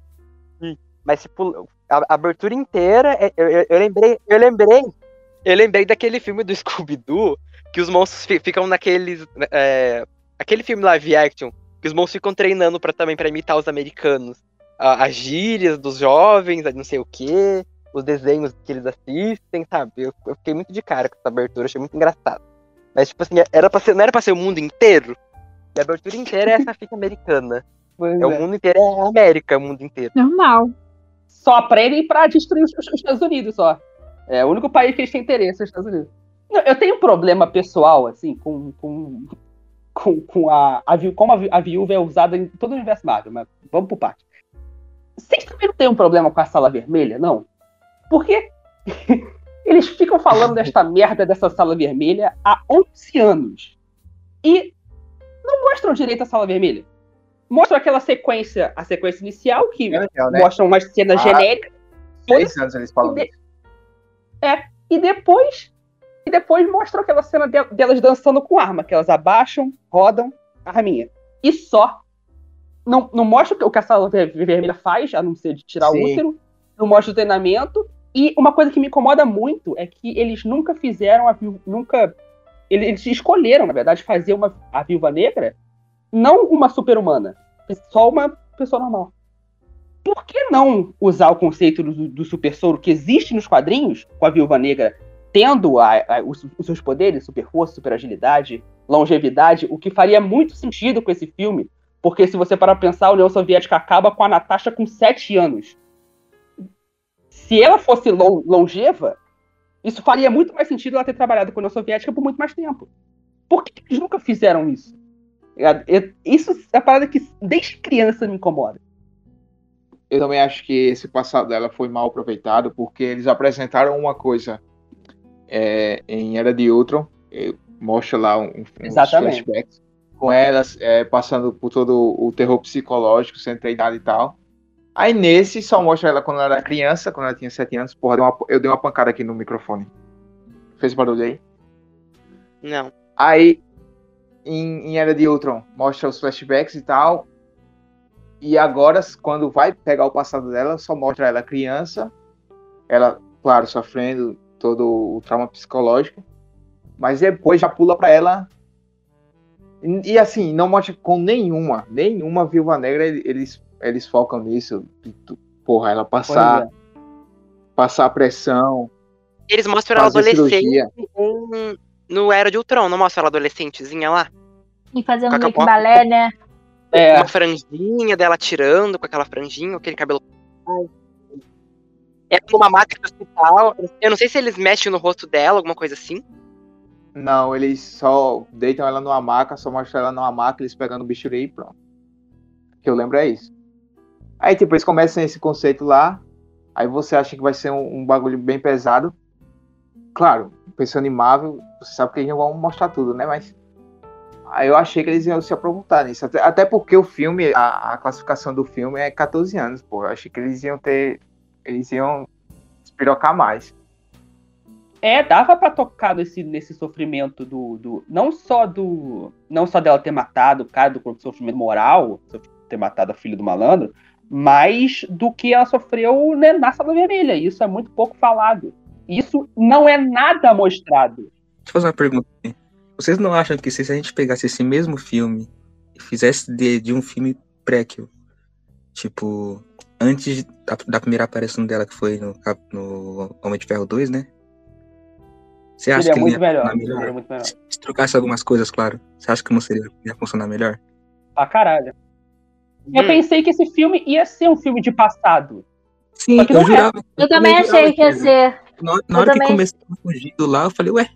Speaker 4: Sim. Mas, tipo, a, a abertura inteira, é- eu, eu, eu lembrei, eu lembrei, eu lembrei daquele filme do Scooby-Doo, que os monstros fi- ficam naqueles. é, aquele filme live action, que os monstros ficam treinando pra, também pra imitar os americanos. A- as gírias dos jovens, a não sei o quê, os desenhos que eles assistem, sabe? Eu, eu fiquei muito de cara com essa abertura, achei muito engraçado. Mas, tipo assim, era pra ser, não era pra ser o mundo inteiro? E a abertura inteira é essa fica americana.
Speaker 6: Pois
Speaker 4: É o
Speaker 6: é.
Speaker 4: mundo inteiro, é a América, o mundo inteiro.
Speaker 2: Normal.
Speaker 6: Só aprendem pra destruir os, os Estados Unidos, só. É o único país que eles têm interesse, os Estados Unidos. Não, eu tenho um problema pessoal, assim, com, com, com, com a, a, como a, a viúva é usada em todo o universo Marvel, mas vamos por parte. Vocês também não têm um problema com a sala vermelha, não? Porque eles ficam falando desta merda dessa sala vermelha há 11 anos. E não mostram direito a sala vermelha. Mostram aquela sequência, a sequência inicial, que
Speaker 3: É legal, né?
Speaker 6: mostram umas cenas
Speaker 3: Ah.
Speaker 6: genéricas.
Speaker 3: Três anos eles falam
Speaker 6: E de-
Speaker 3: isso.
Speaker 6: E depois. E depois mostrou aquela cena de- delas dançando com arma, que elas abaixam, rodam, arminha. E só. Não, não mostra o que a sala ver- vermelha faz, a não ser de tirar
Speaker 3: Sim.
Speaker 6: o útero. Não mostra o treinamento. E uma coisa que me incomoda muito é que eles nunca fizeram a viúva. Nunca. Eles, escolheram, na verdade, fazer uma, a viúva negra não uma super-humana. Só uma pessoa normal. por que não usar o conceito do, do super soro que existe nos quadrinhos, com a Viúva Negra tendo a- a- os, os seus poderes, super força, super agilidade, longevidade, o que faria muito sentido com esse filme, porque se você parar pra pensar, a União Soviética acaba com a Natasha com 7 anos. Se ela fosse lon- longeva, isso faria muito mais sentido ela ter trabalhado com a União Soviética por muito mais tempo. Por que eles nunca fizeram isso? Ligado? Eu- Isso é a parada que desde criança me incomoda.
Speaker 3: Eu também acho que esse passado dela foi mal aproveitado, porque eles apresentaram uma coisa é, em Era de Ultron, mostra lá um, flashbacks, com elas é, passando por todo o terror psicológico, sendo treinada e tal. Aí nesse só mostra ela quando ela era criança, quando ela tinha 7 anos. Porra, deu uma- eu dei uma pancada aqui no microfone. Fez barulho aí?
Speaker 4: Não.
Speaker 3: Aí, em, em Era de Ultron, mostra os flashbacks e tal. E agora, quando vai pegar o passado dela, só mostra ela criança. Ela, claro, sofrendo todo o trauma psicológico. Mas depois já pula pra ela. E, assim, não mostra com nenhuma, nenhuma viúva negra, ele- eles, eles focam nisso. de tu- Porra, ela passar,
Speaker 6: Pois
Speaker 3: passar pressão,
Speaker 4: Eles mostram ela adolescente em- no Era de Ultron, não mostra ela adolescentezinha lá?
Speaker 2: E fazendo
Speaker 4: a
Speaker 2: meio que balé, né?
Speaker 6: É,
Speaker 4: Uma franjinha dela tirando com aquela franjinha, aquele cabelo. É numa máquina do hospital. Eu não sei se eles mexem no rosto dela, alguma coisa assim.
Speaker 3: Não, eles só deitam ela numa maca, só mostram ela numa maca, eles pegando o bisturi e pronto. O que eu lembro é isso. Aí, tipo, eles começam esse conceito lá, aí você acha que vai ser um, um bagulho bem pesado. Claro, pensando em Marvel, você sabe que eles não vão mostrar tudo, né? Mas. Aí eu achei que eles iam se aprofundar nisso. Até, até porque o filme, a, a classificação do filme é 14 anos, pô. Eu achei que eles iam ter. Eles iam espirocar mais.
Speaker 6: É, dava pra tocar nesse, nesse sofrimento do, do. Não só do. Não só dela ter matado o cara, do sofrimento moral, ter matado a filha do malandro, mas do que ela sofreu né, na sala vermelha. Isso é muito pouco falado. Isso não é nada mostrado.
Speaker 5: Deixa eu fazer uma pergunta. Vocês não acham que se a gente pegasse esse mesmo filme e fizesse de, de um filme prequel, tipo, antes da, da primeira aparição dela, que foi no, no Homem de Ferro 2, né? Você acha
Speaker 6: Seria
Speaker 5: que
Speaker 6: muito melhor.
Speaker 5: melhor?
Speaker 6: Seria muito melhor.
Speaker 5: Se, se trocasse algumas coisas, claro. Você acha que não seria ia funcionar melhor?
Speaker 6: Pra caralho. Eu
Speaker 4: Hum.
Speaker 6: pensei que esse filme ia ser um filme de passado.
Speaker 5: Sim,
Speaker 6: que
Speaker 5: eu
Speaker 6: é.
Speaker 5: jurava.
Speaker 2: Eu também
Speaker 5: jurava
Speaker 2: achei que ia ser.
Speaker 5: Na, hora- na
Speaker 2: eu
Speaker 5: hora que
Speaker 2: também-
Speaker 5: começou fugindo lá, eu falei, ué,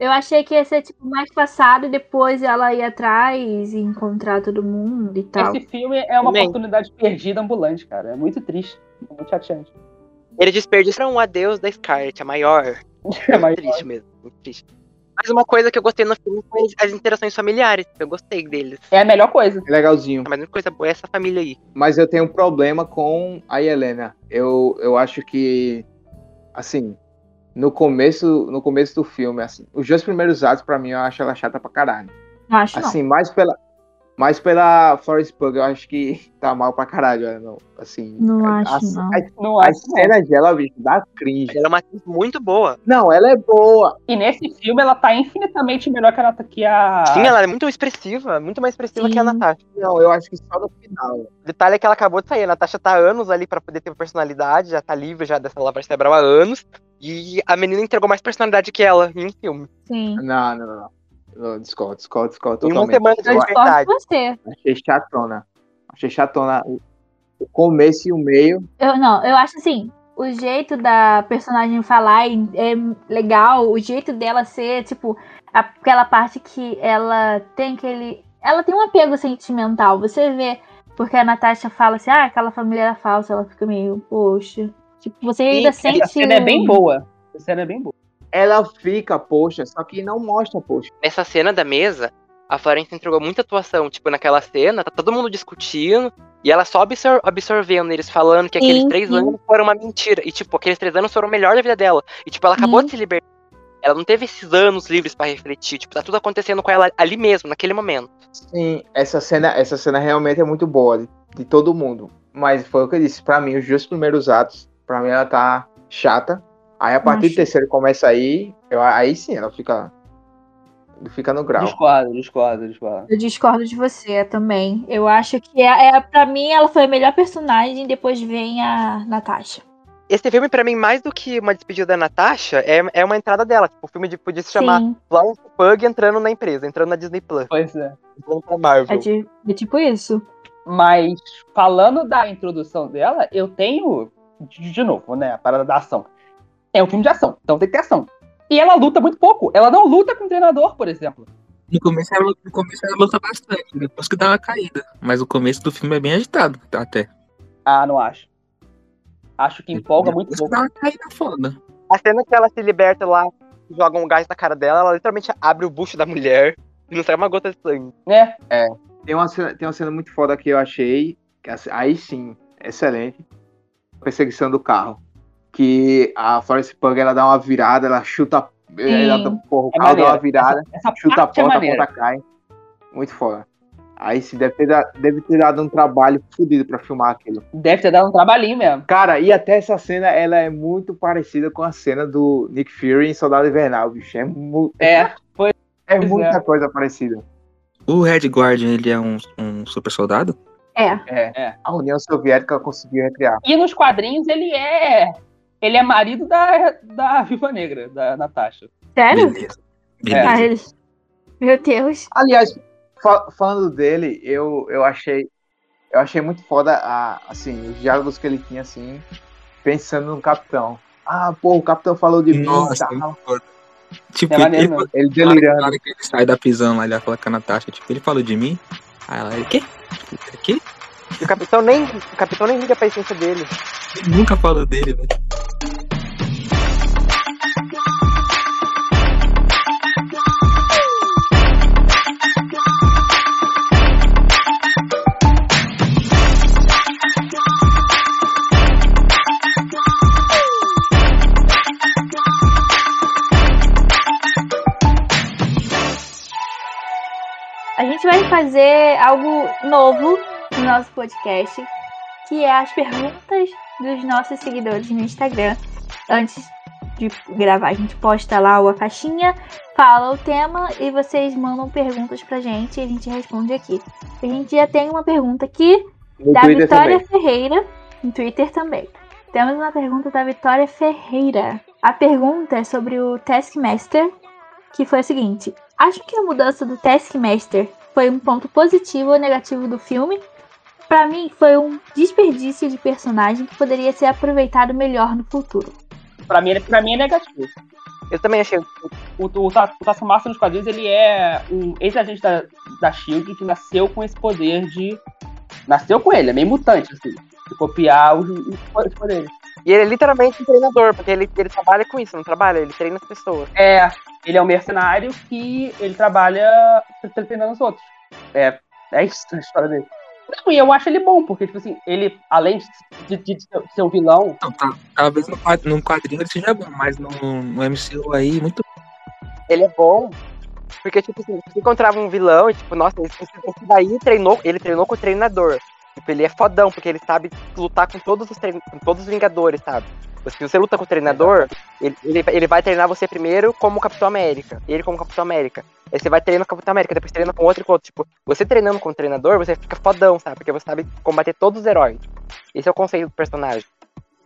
Speaker 2: Eu achei que ia ser, tipo, mais passado e depois ela ia atrás e encontrar todo mundo e tal.
Speaker 6: Esse filme é uma
Speaker 4: Também.
Speaker 6: oportunidade perdida ambulante, cara. É muito triste. É muito chateante.
Speaker 4: Eles desperdiçaram o adeus da Scarlet, a maior.
Speaker 6: É mais
Speaker 4: triste mesmo, muito triste. Mas uma coisa que eu gostei no filme foi as interações familiares. Eu gostei deles.
Speaker 6: É a melhor coisa.
Speaker 3: É legalzinho.
Speaker 4: Mas uma coisa boa é essa família aí.
Speaker 3: Mas eu tenho um problema com a Helena. Eu, eu acho que, assim, no começo, no começo do filme, assim, os dois primeiros atos, pra mim, eu acho ela chata pra caralho.
Speaker 2: Não acho não.
Speaker 3: Assim, mais pela, mais pela Florence Pugh, eu acho que tá mal pra caralho. ela Não, assim,
Speaker 2: Não
Speaker 3: a-
Speaker 2: acho,
Speaker 3: a-
Speaker 2: não.
Speaker 3: As,
Speaker 6: Não
Speaker 3: as
Speaker 6: acho, não.
Speaker 3: cenas dela, bicho, dá cringe.
Speaker 4: Ela é uma atriz muito boa.
Speaker 3: Não, ela é boa.
Speaker 6: E nesse filme ela tá infinitamente melhor que a, que a...
Speaker 4: Sim, ela é muito expressiva, muito mais expressiva que a
Speaker 2: Sim.
Speaker 4: Natasha.
Speaker 3: Não, eu acho que só no final.
Speaker 4: O detalhe é que ela acabou de sair. A Natasha tá há anos ali pra poder ter personalidade, já tá livre já dessa lavagem cerebral há anos. E a menina entregou mais personalidade que ela em um filme.
Speaker 2: Sim.
Speaker 3: Não, não, não. não. Eu discordo, discordo, discordo
Speaker 4: Em uma
Speaker 3: totalmente.
Speaker 4: semana de
Speaker 2: Eu discordo você.
Speaker 3: Achei chatona. Achei chatona. O o começo e o meio.
Speaker 2: Eu, não, eu acho assim, o jeito da personagem falar é é legal, o jeito dela ser, tipo, aquela parte que ela tem aquele. Ela tem um apego sentimental. Você vê, porque a Natasha fala assim, ah, aquela família era falsa, ela fica meio, poxa. Tipo, você ainda sente.
Speaker 6: Essa cena é bem boa. Essa cena é bem boa.
Speaker 3: Ela fica, poxa, só que não mostra, poxa.
Speaker 4: Nessa cena da mesa, a Florence entregou muita atuação. Tipo, naquela cena, tá todo mundo discutindo. E ela só absor- absorvendo eles falando que aqueles
Speaker 2: Sim,
Speaker 4: três
Speaker 2: sim.
Speaker 4: anos foram uma mentira. E, tipo, aqueles três anos foram o melhor da vida dela. E, tipo, ela acabou
Speaker 2: Sim.
Speaker 4: de se libertar. Ela não teve esses anos livres pra refletir. Tipo, tá tudo acontecendo com ela ali mesmo, naquele momento.
Speaker 3: Sim, essa cena, essa cena realmente é muito boa de, de todo mundo. Mas foi o que eu disse, pra mim, os dois primeiros atos, pra mim ela tá chata. Aí a partir do
Speaker 2: Acho.
Speaker 3: terceiro começa aí, eu, aí sim ela fica fica no grau.
Speaker 6: Discordo, discordo, discordo.
Speaker 2: Eu discordo de você também. Eu acho que é, é para mim ela foi a melhor personagem, depois vem a Natasha.
Speaker 4: Esse filme, pra mim, mais do que uma despedida da Natasha, é, é uma entrada dela. Tipo, o filme de, podia se chamar Florence Pug entrando na empresa, entrando na Disney Plus,
Speaker 6: Pois é.
Speaker 4: entrando Marvel.
Speaker 2: é, de- é tipo isso.
Speaker 6: Mas falando da introdução dela, eu tenho, de, de novo, né, a parada da ação. É um filme de ação, então tem que ter ação. E ela luta muito pouco. Ela não luta com o treinador, por exemplo.
Speaker 5: No começo, ela, no começo ela luta bastante, depois que dá uma caída. Mas o começo do filme é bem agitado, tá, até.
Speaker 6: Ah, não acho. Acho que empolga muito
Speaker 5: Depois que
Speaker 6: pouco.
Speaker 5: dá uma caída foda.
Speaker 4: A cena que ela se liberta lá, joga um gás na cara dela, ela literalmente abre o bucho da mulher e não sai uma gota de sangue.
Speaker 6: Né?
Speaker 3: Tem uma, cena, tem uma cena muito foda que eu achei, que assim, aí sim, excelente. Perseguição do carro. Que a Florence Pug ela dá uma virada, ela chuta. Ela, porra,
Speaker 6: É
Speaker 3: carro dá uma virada,
Speaker 6: Essa
Speaker 3: chuta a
Speaker 6: é
Speaker 3: porta, a
Speaker 6: maneira.
Speaker 3: porta cai. Muito foda. Aí sim, deve ter, dado, deve ter dado um trabalho fodido pra filmar aquilo.
Speaker 6: Deve ter dado um trabalhinho mesmo.
Speaker 3: Cara, e até essa cena, ela é muito parecida com a cena do Nick Fury em Soldado Invernal, bicho. É, mu
Speaker 6: É,
Speaker 3: é
Speaker 6: pois
Speaker 3: muita
Speaker 6: é.
Speaker 3: coisa parecida.
Speaker 5: O Red Guardian, ele é um, um super soldado?
Speaker 2: É.
Speaker 3: É. A União Soviética conseguiu recriar.
Speaker 6: E nos quadrinhos ele é. Ele é marido da, da Viva Negra, da Natasha.
Speaker 2: Sério?
Speaker 5: Beleza.
Speaker 6: É.
Speaker 5: Beleza.
Speaker 2: Meu Deus.
Speaker 3: Aliás, fa- falando dele, eu, eu achei eu achei muito foda a, assim, os diálogos que ele tinha assim, pensando no capitão. Ah, pô, o capitão falou de mim, tá?
Speaker 5: muito foda. Tipo,
Speaker 6: É
Speaker 5: ele,
Speaker 6: maneiro
Speaker 5: ele,
Speaker 3: ele
Speaker 5: hora-
Speaker 3: delirando.
Speaker 5: na hora que ele sai da prisão lá, ele vai falar com a Natasha, tipo, ele falou de mim? Aí ela, ele, quê? Tipo, "O quê?
Speaker 4: E o capitão nem, o capitão nem liga pra essência dele.
Speaker 5: Ele nunca falou dele, né?
Speaker 2: A gente vai fazer algo novo no nosso podcast, que é as perguntas dos nossos seguidores no Instagram. Antes de gravar, a gente posta lá a caixinha, fala o tema e vocês mandam perguntas pra gente e a gente responde aqui. A gente já tem uma pergunta aqui
Speaker 3: No
Speaker 2: da
Speaker 3: Twitter
Speaker 2: Vitória
Speaker 3: também.
Speaker 2: Ferreira, no Twitter também. Temos uma pergunta da Vitória Ferreira. A pergunta é sobre o Taskmaster, que foi a seguinte: Acho que a mudança do Taskmaster foi um ponto positivo ou negativo do filme? Pra mim, foi um desperdício de personagem que poderia ser aproveitado melhor no futuro.
Speaker 6: Pra mim, pra mim é negativo.
Speaker 4: Eu também achei.
Speaker 6: O, o, o Taskmaster nos quadrinhos, ele é um ex-agente da, da SHIELD que nasceu com esse poder de... Nasceu com ele, é meio mutante, assim. De copiar os, os poderes.
Speaker 4: E ele é literalmente um treinador, porque ele, ele trabalha com isso, não trabalha, ele treina as pessoas.
Speaker 6: É, ele é um mercenário que ele trabalha tre- treinando os outros. É, é isso a história dele. Não, e eu acho ele bom, porque, tipo assim, ele, além de, de- de ser um vilão,
Speaker 5: Então, tá, talvez no num quadrinho ele seja bom, mas no, no MCU aí, muito
Speaker 4: Ele é bom. Porque, tipo assim, você encontrava um vilão e, tipo, nossa, esse, esse daí treinou, ele treinou com o treinador. Tipo, ele é fodão, porque ele sabe lutar com todos os, trein- com todos os Vingadores, sabe? Se você luta com o treinador, ele, ele, ele vai treinar você primeiro como Capitão América. Ele como Capitão América. Aí você vai treinando com o Capitão América, depois treina com outro e com outro. Tipo, você treinando com o treinador, você fica fodão, sabe? Porque você sabe combater todos os heróis. Esse é o conceito do personagem.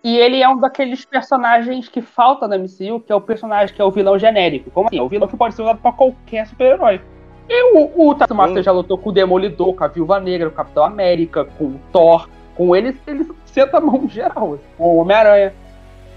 Speaker 6: E ele é um daqueles personagens que falta na MCU, que é o personagem que é o vilão genérico. Como assim? É o vilão que pode ser usado pra qualquer super-herói. E o, o Taskmaster já lutou com o Demolidor, com a Viúva Negra, com o Capitão América, com o Thor. Com eles, ele senta a mão geral. Com o Homem-Aranha.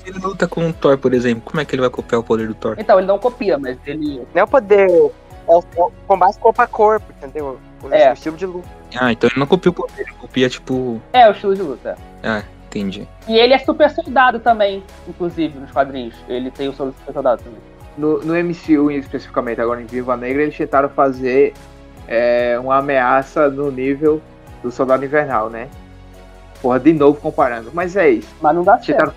Speaker 5: Ele luta com o Thor, por exemplo, como é que ele vai copiar o poder do Thor?
Speaker 6: Então, ele não copia, mas ele.
Speaker 4: Não é o poder, é o, é o combate corpo a corpo, entendeu? O,
Speaker 6: É.
Speaker 4: o estilo de luta.
Speaker 5: Ah, então ele não copia o poder, ele copia, tipo.
Speaker 6: É o estilo de luta.
Speaker 5: Ah, entendi.
Speaker 6: E ele é super soldado também, inclusive, nos quadrinhos. Ele tem o super soldado também.
Speaker 3: No, no MCU, especificamente agora em Viva Negra, eles tentaram fazer é, uma ameaça no nível do Soldado Invernal, né? Porra, de novo comparando. Mas é isso.
Speaker 6: Mas não dá certo.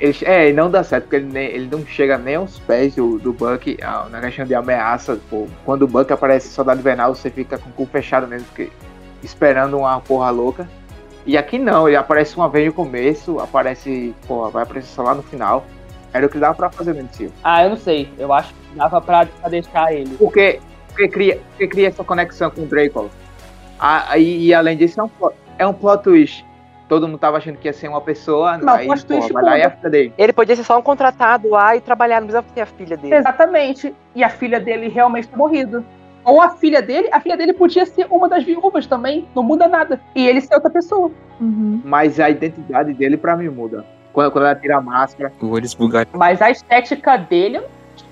Speaker 3: Eles, é, e não dá certo, porque ele, nem- ele não chega nem aos pés do, do Buck na questão de ameaça. Pô, quando o Buck aparece Soldado Invernal, você fica com o cu fechado mesmo, porque, esperando uma porra louca. E aqui não, ele aparece uma vez no começo, aparece, porra, vai aparecer só lá no final. Era o que dava pra fazer nesse filme.
Speaker 6: Ah, eu não sei. Eu acho que dava pra, pra deixar ele.
Speaker 3: Porque, porque, cria, porque cria essa conexão com o Draco. Ah, e, e além disso, é um, plot- é um plot twist. Todo mundo tava achando que ia ser uma pessoa,
Speaker 6: Não,
Speaker 3: aí, pô, vai lá e
Speaker 6: muda.
Speaker 3: a filha dele.
Speaker 4: Ele podia ser só um contratado lá e trabalhar, não precisava ter a filha dele.
Speaker 6: Exatamente. E a filha dele realmente ter morrido. Ou a filha dele, a filha dele podia ser uma das viúvas também. Não muda nada. E ele ser outra pessoa.
Speaker 2: Uhum.
Speaker 3: Mas a identidade dele, pra mim, muda. Quando, quando ela tira a máscara.
Speaker 6: Mas a estética dele,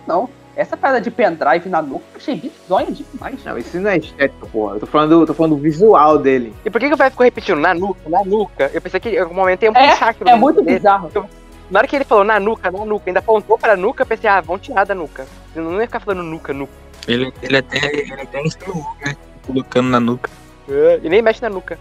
Speaker 6: não. Essa parada de pendrive na nuca, eu achei bizonho demais.
Speaker 3: Não, isso não é estética, porra. Eu tô falando, eu tô falando do visual dele.
Speaker 4: E por que, que o velho ficou repetindo na nuca, na nuca? Eu pensei que em algum momento ia
Speaker 6: É,
Speaker 4: puxar aquilo
Speaker 6: É
Speaker 4: dentro
Speaker 6: muito
Speaker 4: dele.
Speaker 6: bizarro.
Speaker 4: Na hora que ele falou na nuca, na nuca, ainda apontou pra nuca, eu pensei, ah, vão tirar da nuca. Eu não ia ficar falando nuca, nuca.
Speaker 5: Ele, ele até, ele até ensinou, né? Colocando na nuca.
Speaker 4: E nem mexe na nuca.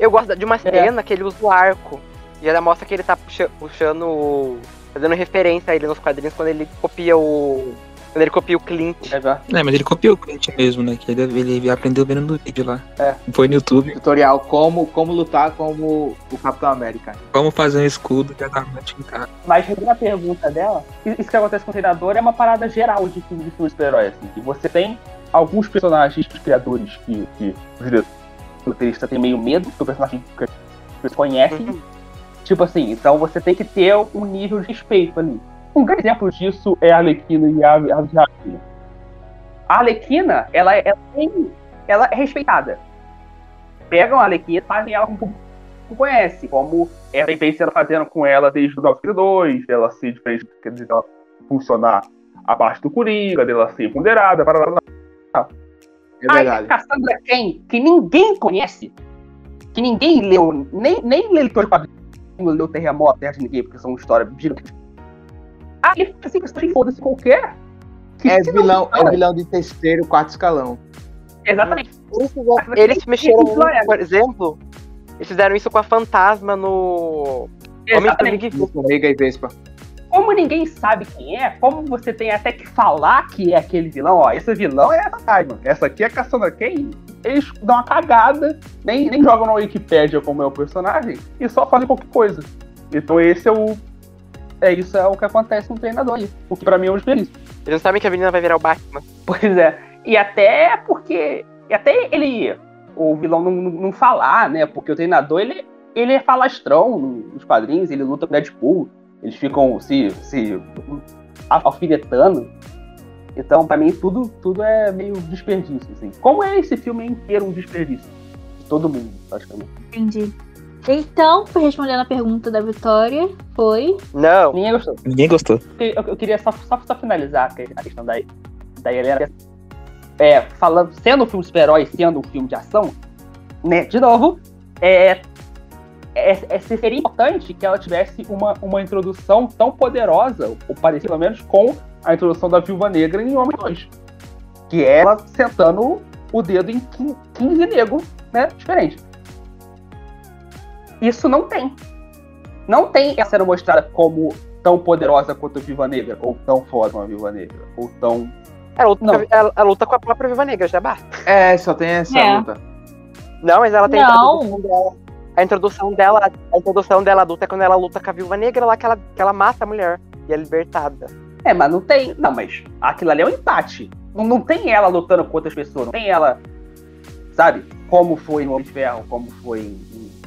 Speaker 4: Eu gosto de uma
Speaker 6: É.
Speaker 4: cena que ele usa o arco. E ela mostra que ele tá puxa- puxando. fazendo referência a ele nos quadrinhos quando ele copia o. Ele copia o Clint.
Speaker 6: É.
Speaker 5: É, mas ele copiou o Clint mesmo, né? Que ele, ele aprendeu vendo no vídeo lá.
Speaker 6: É.
Speaker 5: Foi no YouTube.
Speaker 3: Tutorial como, como lutar como o Capitão América.
Speaker 5: Como fazer um escudo de adamante em casa.
Speaker 6: Mas a pergunta dela, isso que acontece com o treinador é uma parada geral de filme de super-herói. Assim, que você tem alguns personagens, os criadores, que, que os diretores roteiristas têm meio medo do personagem que eles conhecem.
Speaker 4: Uhum.
Speaker 6: Tipo assim, então você tem que ter um nível de respeito ali. Um grande exemplo disso é a Arlequina e a a Arlequina. A Arlequina, ela, é- ela, tem, ela é respeitada. Pegam a Arlequina e fazem ela como o público conhece, como ela vem sendo fazendo com ela desde o 932, ela quer dizer, ela funcionar abaixo do Coringa, dela ser ponderada, para
Speaker 3: É
Speaker 6: Aí
Speaker 3: verdade.
Speaker 6: a Cassandra Cain, que ninguém conhece, que ninguém leu, nem, nem leitor de quadrinhos leu Terremoto, Terra de Ninguém, porque são histórias gigantes. Aí assim, que foda-se qualquer. que
Speaker 3: É
Speaker 6: se não-
Speaker 3: vilão, é vilão de terceiro, quarto escalão.
Speaker 6: Exatamente.
Speaker 4: Eles, eles mexeram, por exemplo, eles fizeram isso com a fantasma no.
Speaker 6: Exatamente.
Speaker 3: E Vespa.
Speaker 6: Como ninguém sabe quem é, como você tem até que falar que é aquele vilão, ó, esse vilão é fantasma. Essa aqui é Cassandra Cain. Eles dão uma cagada, nem, nem jogam na Wikipédia como é o personagem, e só fazem qualquer coisa. Então esse é o. É isso é o que acontece no treinador aí. O que pra mim é um desperdício.
Speaker 4: Eles não sabem que a menina vai virar o Batman.
Speaker 6: Pois é. E até porque. E até ele. O vilão não, não, não falar, né? Porque o treinador, ele, ele é falastrão nos quadrinhos, ele luta com o Deadpool. Eles ficam se, se alfinetando. Então, pra mim, tudo, tudo é meio desperdício, assim. Como é esse filme inteiro um desperdício? De todo mundo, praticamente.
Speaker 2: Entendi. Então, respondendo a pergunta da Vitória, foi.
Speaker 4: Não.
Speaker 6: Ninguém gostou.
Speaker 5: Ninguém gostou.
Speaker 6: Eu, eu queria só, só, só finalizar a questão da, da Helena. É, falando, sendo um filme super-herói, sendo um filme de ação, né, de novo, é, é, é- seria importante que ela tivesse uma, uma introdução tão poderosa, ou parecida pelo menos, com a introdução da Viúva Negra em Homem 2. Que é ela sentando o dedo em 15 15 negros, né, diferente. Isso não tem. Não tem ela sendo mostrada como tão poderosa quanto a Viúva Negra, ou tão foda como a Viúva Negra, ou tão...
Speaker 4: Ela luta,
Speaker 6: Não.
Speaker 4: com a- ela, ela luta com a própria Viva Negra, já basta.
Speaker 3: É, só tem essa
Speaker 2: É.
Speaker 3: luta.
Speaker 4: Não, mas ela tem
Speaker 2: Não.
Speaker 4: a introdução dela. A introdução dela, a introdução dela adulta é quando ela luta com a Viúva Negra lá, que ela, que ela mata a mulher e é libertada.
Speaker 6: É, mas não tem. Não, mas aquilo ali é um empate. Não, não tem ela lutando com outras pessoas. Não tem ela. Sabe? Como foi no Homem de Ferro, como foi. em-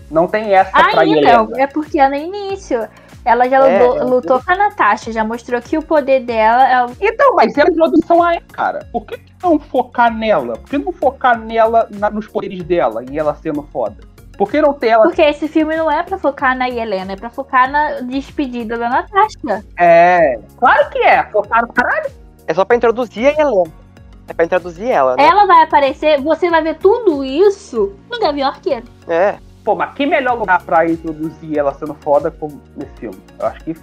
Speaker 6: Não tem essa pra
Speaker 2: Ainda,
Speaker 6: Helena.
Speaker 2: é porque no início ela já
Speaker 4: É,
Speaker 2: lutou,
Speaker 4: é
Speaker 2: com a Natasha, já mostrou que o poder dela é
Speaker 6: Então, mas é a introdução a ela, cara. Por que não focar nela? Por que não focar nela na- nos poderes dela e ela sendo foda? Por que não ter ela.
Speaker 2: Porque esse filme não é pra focar na Helena, é pra focar na despedida da Natasha.
Speaker 6: É. Claro que é. Focar no caralho.
Speaker 4: É só pra introduzir a Helena. É pra introduzir ela, né?
Speaker 2: Ela vai aparecer, você vai ver tudo isso no Gavião Arqueiro.
Speaker 4: É.
Speaker 6: Pô, mas que melhor lugar pra introduzir ela sendo foda como nesse filme? Eu acho que.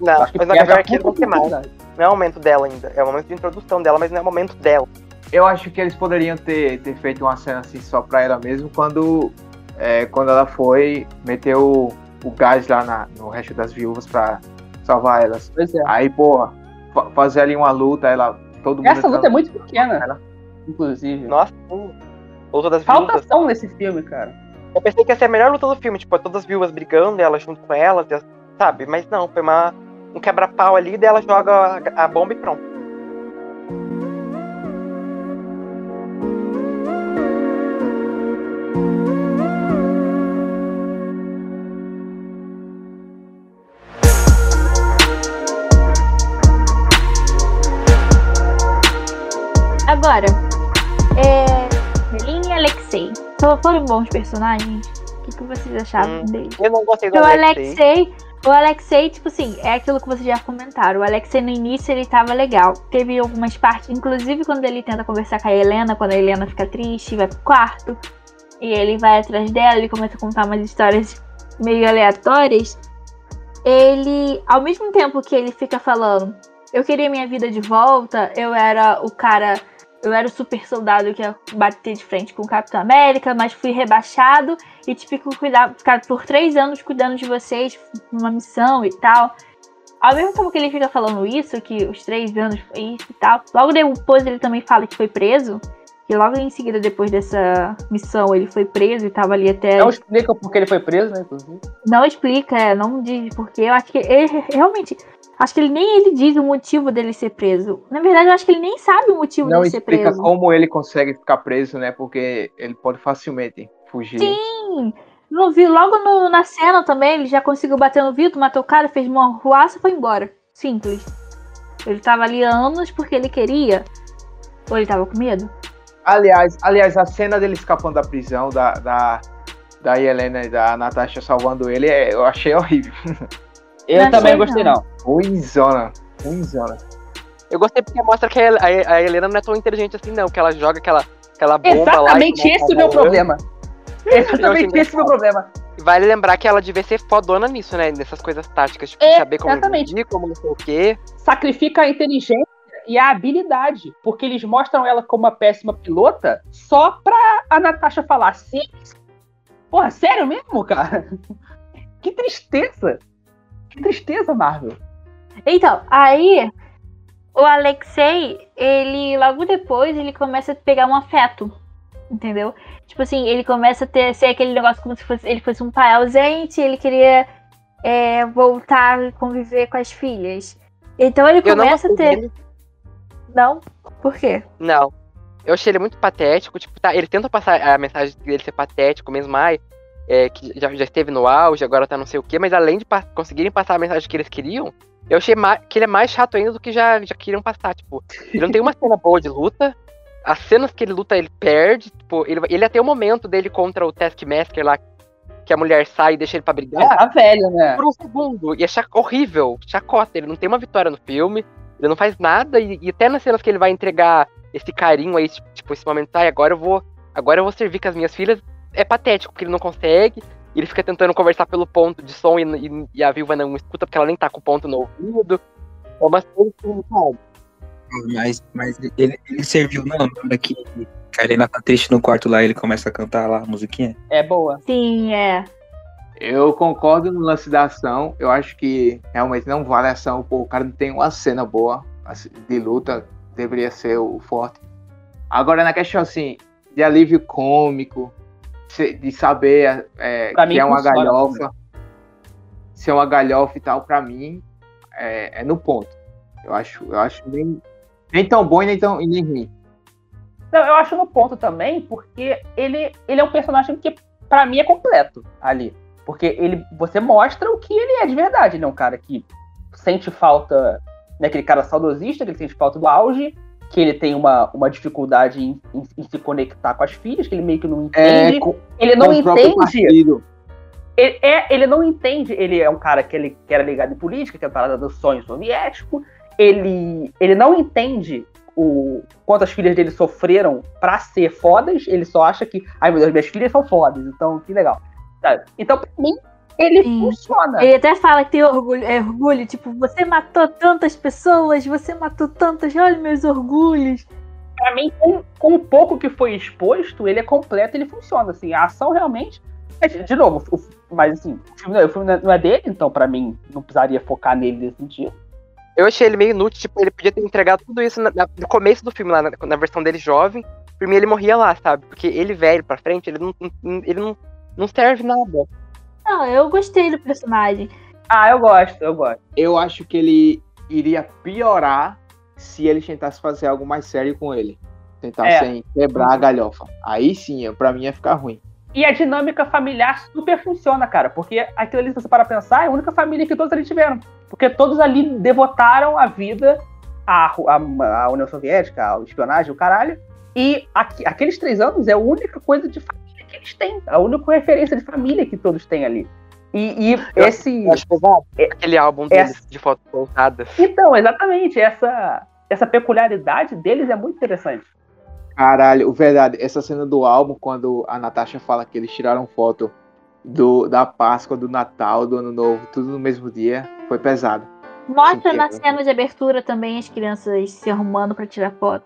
Speaker 4: Não,
Speaker 6: acho que
Speaker 4: mas na
Speaker 6: perde
Speaker 4: Gavião
Speaker 6: a
Speaker 4: Arqueiro não
Speaker 6: puta
Speaker 4: tem mais. Não é o momento dela ainda. É o momento de introdução dela, mas não é o momento dela.
Speaker 3: Eu acho que eles poderiam ter, ter feito uma cena assim só pra ela mesmo quando, é, quando ela foi meter o, o gás lá na- no resto das viúvas pra salvar elas.
Speaker 6: Pois é.
Speaker 3: Aí, pô, fa- fazer ali uma luta, ela. Todo mundo.
Speaker 6: Essa luta é muito pequena. Inclusive.
Speaker 4: Nossa. Luta das
Speaker 6: Falta
Speaker 4: viúvas.
Speaker 6: ação nesse filme, cara.
Speaker 4: Eu pensei que ia ser a melhor luta do filme, tipo, todas as viúvas brigando, ela junto com elas, as- sabe? Mas não, foi uma, um quebra-pau ali, daí ela joga a, a bomba e pronto.
Speaker 2: Agora, é. E Alexei. Só foram bons personagens? O que, que vocês achavam
Speaker 4: Hum.
Speaker 2: deles?
Speaker 4: Eu não gostei do
Speaker 2: o
Speaker 4: Alexei.
Speaker 2: Alexei, o Alexei, tipo assim, é aquilo que vocês já comentaram. O Alexei no início ele tava legal. Teve algumas partes, inclusive quando ele tenta conversar com a Helena, quando a Helena fica triste, vai pro quarto. E ele vai atrás dela, ele começa a contar umas histórias meio aleatórias. Ele, ao mesmo tempo que ele fica falando, eu queria minha vida de volta, eu era o cara. Eu era o super soldado que ia bater de frente com o Capitão América, mas fui rebaixado e tive que cuidar, ficar por três anos cuidando de vocês numa missão e tal. Ao mesmo tempo que ele fica falando isso, que os três anos foi isso e tal, logo depois ele também fala que foi preso. E logo em seguida, depois dessa missão, ele foi preso e tava ali até.
Speaker 6: Não explica porque ele foi preso, né? Inclusive.
Speaker 2: Não explica, é, não diz porque. Eu acho que ele realmente. Acho que ele nem ele diz o motivo dele ser preso. Na verdade, eu acho que ele nem sabe o motivo
Speaker 3: Não
Speaker 2: dele ser
Speaker 3: explica
Speaker 2: preso.
Speaker 3: como ele consegue ficar preso, né? Porque ele pode facilmente fugir.
Speaker 2: Sim! Não vi logo no- na cena também, ele já conseguiu bater no vidro, matou o cara, fez uma ruaça e foi embora. Simples. Ele tava ali há anos porque ele queria. Ou ele tava com medo?
Speaker 3: Aliás, aliás, a cena dele escapando da prisão, da, da, da Helena e da Natasha salvando ele, é- eu achei horrível.
Speaker 6: Eu
Speaker 2: Não
Speaker 6: também gostei, não.
Speaker 3: Ruizona. Ruizona.
Speaker 4: Eu gostei porque mostra que a, a- a Helena não é tão inteligente assim, não. Que ela joga aquela, aquela bomba lá. e
Speaker 6: Exatamente esse é o meu problema. Exatamente esse é o meu problema.
Speaker 4: Vale lembrar que ela devia ser fodona nisso, né? Nessas coisas táticas, tipo,
Speaker 6: É,
Speaker 4: saber como
Speaker 6: exatamente.
Speaker 4: invadir, como não sei o quê.
Speaker 6: Sacrifica a inteligência e a habilidade. Porque eles mostram ela como uma péssima pilota só pra a Natasha falar sim. Porra, sério mesmo, cara? Que tristeza. Que tristeza, Marvel.
Speaker 2: Então, aí o Alexei, ele logo depois ele começa a pegar um afeto. Entendeu? Tipo assim, ele começa a ter ser aquele negócio como se fosse, ele fosse um pai ausente, ele queria é, voltar e conviver com as filhas. Então ele
Speaker 4: Eu não
Speaker 2: começa a ter.
Speaker 4: dele.
Speaker 2: Não? Por quê?
Speaker 4: Não. Eu achei ele muito patético. Tipo, tá, ele tenta passar a mensagem dele ser patético mesmo, ai, é, que já, já esteve no auge, agora tá não sei o quê, mas além de pa- conseguirem passar a mensagem que eles queriam, eu achei que ele é mais chato ainda do que já, já queriam passar. Tipo, ele não tem uma cena boa de luta. As cenas que ele luta, ele perde. Tipo, ele, ele até o momento dele contra o Taskmaster lá, que a mulher sai e deixa ele pra brigar.
Speaker 6: tá velho, né?
Speaker 4: por um segundo. E é horrível, chacota. Ele não tem uma vitória no filme, ele não faz nada, e, e até nas cenas que ele vai entregar esse carinho aí, tipo, tipo, esse momento, ai, agora eu vou. Agora eu vou servir com as minhas filhas, é patético, porque ele não consegue. Ele fica tentando conversar pelo ponto de som e, e- e a viúva não escuta porque ela nem tá com o ponto no ouvido. É uma coisa que, sabe?
Speaker 5: Mas, mas ele, ele serviu, não, na hora que a Helena tá triste no quarto lá, ele começa a cantar lá a musiquinha.
Speaker 6: É boa.
Speaker 2: Sim, é.
Speaker 3: Eu concordo no lance da ação. Eu acho que realmente não vale a ação. Pô, o cara não tem uma cena boa assim, de luta. Deveria ser o forte. Agora, na questão assim, de alívio cômico, de saber é, que
Speaker 6: mim
Speaker 3: é uma galhofa, se é uma galhofa e tal, pra mim, é, é no ponto. Eu acho, eu acho nem, nem tão bom e nem, tão, e nem ruim.
Speaker 6: Não, eu acho no ponto também, porque ele, ele é um personagem que, pra mim, é completo ali. Porque ele, você mostra o que ele é de verdade. Ele é um cara que sente falta, né, aquele cara saudosista, que ele sente falta do auge, que ele tem uma, uma dificuldade em, em- em se conectar com as filhas, que ele meio que não
Speaker 3: É,
Speaker 6: entende.
Speaker 3: com,
Speaker 6: ele não entende. Ele, é, ele não entende. Ele é um cara que, ele, que era ligado em política, que é parada do sonho soviético. Ele, ele não entende o quantas filhas dele sofreram pra ser fodas. Ele só acha que, ai meu Deus, minhas filhas são fodas, então que legal. Sabe? Então, pra mim, ele
Speaker 2: Sim.
Speaker 6: funciona.
Speaker 2: Ele até fala que tem orgulho, é orgulho, tipo, você matou tantas pessoas, você matou tantas, olha meus orgulhos.
Speaker 6: Pra mim, com, com o pouco que foi exposto, ele é completo, ele funciona. Assim, a ação realmente. De novo, o- mas assim, o filme, não- o filme não é- dele, então pra mim não precisaria focar nele nesse sentido.
Speaker 4: Eu achei ele meio inútil, tipo, ele podia ter entregado tudo isso na- na- no começo do filme, lá na, na versão dele jovem. Por mim, ele morria lá, sabe? Porque ele velho pra frente, ele não- ele não, não serve nada.
Speaker 2: Não, eu gostei do personagem.
Speaker 6: Ah, eu gosto, eu gosto.
Speaker 3: Eu acho que ele iria piorar se ele tentasse fazer algo mais sério com ele. Tentar
Speaker 6: É.
Speaker 3: sem quebrar a galhofa. Aí sim, pra mim ia ficar ruim.
Speaker 6: E a dinâmica familiar super funciona, cara. Porque aquilo ali, se você parar pra pensar, é a única família que todos ali tiveram. Porque todos ali devotaram a vida à, à, à União Soviética, à espionagem, o caralho. E aqui- aqueles três anos é a única coisa de eles têm. A única referência de família que todos têm ali. E, e
Speaker 4: Eu-
Speaker 6: esse.
Speaker 4: Eu acho pesado.
Speaker 6: É-
Speaker 4: Aquele álbum
Speaker 6: essa-
Speaker 4: deles de fotos voltadas.
Speaker 6: Então, exatamente, essa, essa peculiaridade deles é muito interessante.
Speaker 3: Caralho, o verdade, essa cena do álbum, quando a Natasha fala que eles tiraram foto do, da Páscoa, do Natal, do Ano Novo, tudo no mesmo dia, foi pesado.
Speaker 2: Mostra na cena de abertura também as crianças se arrumando pra tirar foto.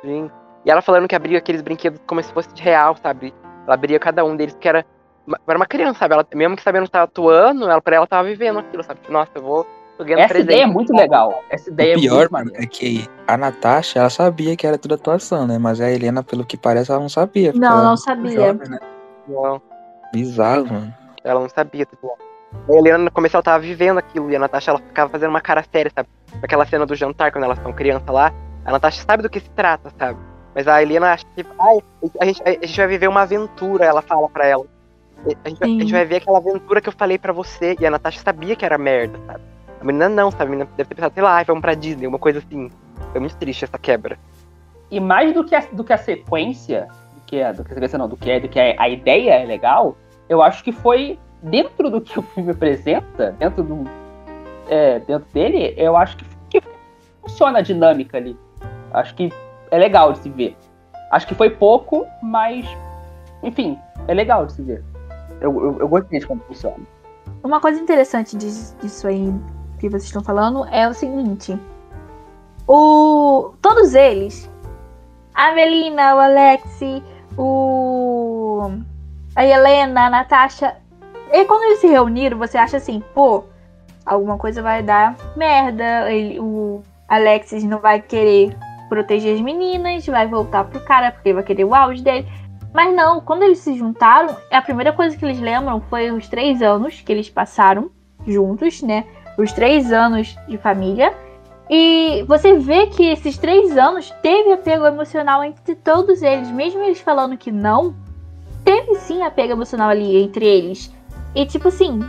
Speaker 4: Sim. E ela falando que abria aqueles brinquedos como se fosse de real, sabe? Ela abria cada um deles, que era. uma- Era uma criança, sabe? Ela, mesmo que sabendo que tava atuando, ela, pra ela tava vivendo aquilo, sabe? Nossa, eu vou. Tô ganhando
Speaker 6: Essa
Speaker 4: presente.
Speaker 6: ideia é muito legal. Essa ideia
Speaker 5: o
Speaker 6: é
Speaker 5: pior,
Speaker 6: muito
Speaker 5: mano, é que a Natasha, ela sabia que era tudo atuação, né? Mas a Helena, pelo que parece, ela não sabia.
Speaker 2: Não,
Speaker 5: ela
Speaker 2: não sabia.
Speaker 5: jovem, né?
Speaker 4: Não,
Speaker 5: Bizarro, mano.
Speaker 4: ela não sabia. Tipo, a Helena, no começo, ela tava vivendo aquilo. E a Natasha, ela ficava fazendo uma cara séria, sabe? Aquela cena do jantar, quando elas são criança lá. A Natasha sabe do que se trata, sabe? Mas a Helena acha que. Ai, a gente, a gente vai viver uma aventura, ela fala pra ela. A gente, vai- a gente vai ver aquela aventura que eu falei pra você. E a Natasha sabia que era merda, sabe? A menina não, sabe? A menina deve ter pensado, sei lá, vamos pra Disney, uma coisa assim. Foi muito triste essa quebra.
Speaker 6: E mais do que a, do que a sequência, do que a, do que a sequência não, do que, é, do que a, a ideia é legal, eu acho que foi dentro do que o filme apresenta, dentro do é, dentro dele, eu acho que, que funciona a dinâmica ali. Acho que é legal de se ver. Acho que foi pouco, mas enfim, é legal de se ver. Eu, eu, eu gostei de como funciona.
Speaker 2: Uma coisa interessante disso, aí que vocês estão falando é o seguinte. O, todos eles, a Melina, o Alexi, o, a Helena, a Natasha, e quando eles se reuniram, você acha assim, pô, alguma coisa vai dar merda, ele, o Alexis não vai querer proteger as meninas, vai voltar pro cara porque vai querer o auge dele. Mas não, quando eles se juntaram, a primeira coisa que eles lembram foi os três anos que eles passaram juntos, né? Os três anos de família. E você vê que esses três anos teve apego emocional entre todos eles, mesmo eles falando que não, teve sim apego emocional ali entre eles. E tipo assim,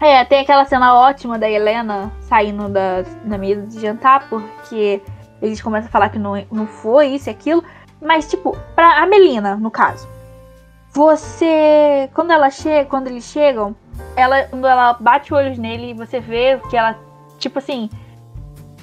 Speaker 2: é, tem aquela cena ótima da Helena saindo da, da mesa de jantar, porque eles começam a falar que não, não foi isso e aquilo. Mas, tipo, pra a Melina, no caso. Você. Quando ela chega, quando eles chegam, ela, quando ela bate olhos nele, você vê que ela, tipo assim,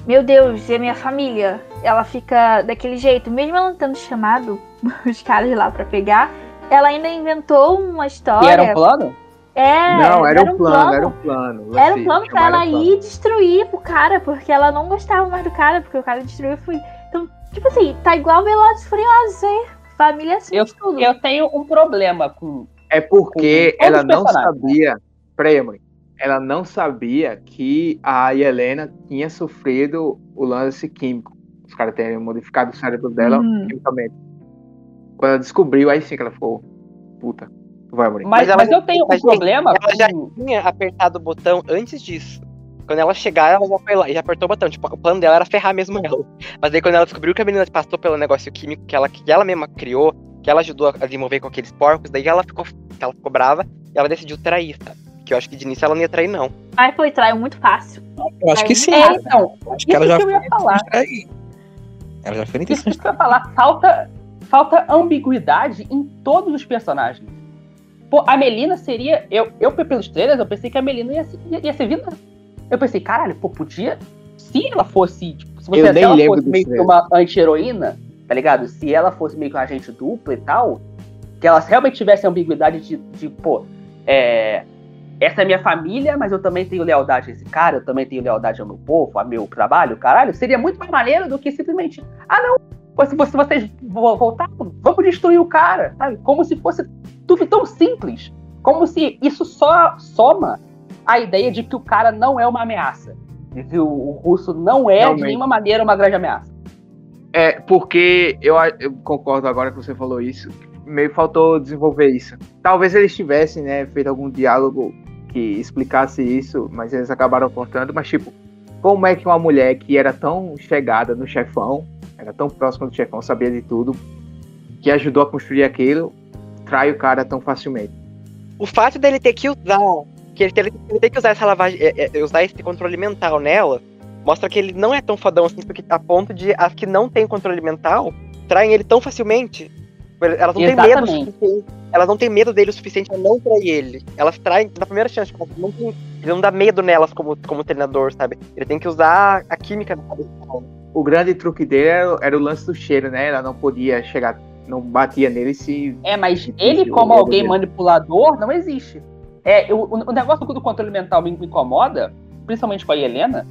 Speaker 2: meu Deus, é minha família. Ela fica daquele jeito, mesmo ela não tendo chamado os caras lá pra pegar, ela ainda inventou uma história.
Speaker 6: E era um plano?
Speaker 2: É,
Speaker 3: não, era, um plano, era um plano.
Speaker 2: era
Speaker 3: assim,
Speaker 2: um plano pra ela
Speaker 3: plano.
Speaker 2: ir destruir o cara, porque ela não gostava mais do cara, porque o cara destruiu foi. Então, tipo assim, tá igual Velozes e Furiosos, hein? Família assim,
Speaker 6: Eu,
Speaker 2: tudo.
Speaker 6: eu tenho um problema com.
Speaker 3: É porque
Speaker 6: Com
Speaker 3: ela não sabia. Peraí, mãe. Ela não sabia que a Helena tinha sofrido o lance químico. Os caras terem modificado o cérebro dela
Speaker 2: Hum.
Speaker 3: quimicamente. Quando ela descobriu, aí sim que ela ficou. Puta, vai morrer.
Speaker 6: Mas,
Speaker 4: ela-
Speaker 6: mas eu tenho um
Speaker 4: mas,
Speaker 6: problema
Speaker 4: ela já
Speaker 6: com.
Speaker 4: tinha apertado o botão antes disso. Quando ela chegar, ela já foi lá e já apertou o botão. Tipo, o plano dela era ferrar mesmo ela. Mas aí quando ela descobriu que a menina passou pelo negócio químico que ela, que ela mesma criou, que ela ajudou a desenvolver com aqueles porcos, daí ela ficou, ela ficou brava e ela decidiu trair, sabe? Que eu acho que de início ela não ia trair, não.
Speaker 2: Mas foi traiu muito fácil.
Speaker 5: Eu acho que sim.
Speaker 6: É, então,
Speaker 5: Acho
Speaker 6: isso
Speaker 5: que ela já
Speaker 6: que eu
Speaker 5: foi
Speaker 6: ia falar.
Speaker 5: Ela já foi
Speaker 6: Isso que eu ia falar. Falta, falta ambiguidade em todos os personagens. Pô, a Melina seria. Eu, eu pelos trailers, eu pensei que a Melina ia, ser- ia, ia ser vilã. Eu pensei, caralho, pô, podia. Se ela fosse. Tipo, se, você,
Speaker 3: Eu
Speaker 6: se ela fosse meio que uma anti-heroína, tá ligado? Se ela fosse meio que um agente duplo e tal, que ela realmente tivesse a ambiguidade de, de pô, é. Essa é minha família, mas eu também tenho lealdade a esse cara, eu também tenho lealdade ao meu povo, ao meu trabalho, caralho. Seria muito mais maneiro do que simplesmente. Ah, não, se, você- se vocês vo- voltar, vamos destruir o cara, sabe? Como se fosse tudo tão simples. Como se isso só soma a ideia de que o cara não é uma ameaça. De que o, o russo não é de
Speaker 3: Realmente.
Speaker 6: nenhuma maneira uma grande ameaça.
Speaker 3: É, porque eu, eu concordo agora que você falou isso. Meio faltou desenvolver isso. Talvez eles tivessem, né, feito algum diálogo que explicasse isso, mas eles acabaram contando, mas tipo, como é que uma mulher que era tão chegada no chefão, era tão próxima do chefão, sabia de tudo, que ajudou a construir aquilo, trai o cara tão facilmente.
Speaker 4: O fato dele ter que usar. Que ele ter, ele ter que usar essa lavagem. é, é, usar esse controle mental nela. Mostra que ele não é tão fodão assim, porque a ponto de as que não têm controle mental traem ele tão facilmente. Elas não têm medo o
Speaker 6: Exatamente.
Speaker 4: suficiente. Elas não têm medo dele o suficiente a não trair ele. Elas traem na primeira chance. Tipo, não tem- ele não dá medo nelas como, como treinador, sabe? Ele tem que usar a química da cabeça.
Speaker 3: O grande truque dele era, era o lance do cheiro, né? Ela não podia chegar, não batia nele se.
Speaker 6: É, mas ele, como alguém
Speaker 3: duvido.
Speaker 6: manipulador, não existe. É, o, o negócio do controle mental me incomoda, principalmente com a Helena,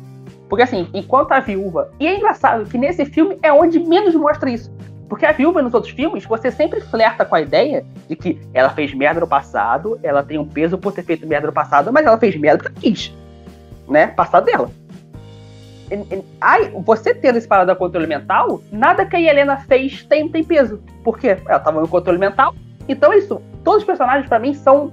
Speaker 6: porque assim, enquanto a viúva. E é engraçado que nesse filme é onde menos mostra isso. Porque a viúva nos outros filmes, você sempre flerta com a ideia de que ela fez merda no passado, ela tem um peso por ter feito merda no passado, mas ela fez merda porque quis. Né? Passado dela. Ai, você tendo esse parada controle mental, nada que a Helena fez tem, tem peso. Por quê? Ela tava no controle mental. Então é isso. Todos os personagens, pra mim, são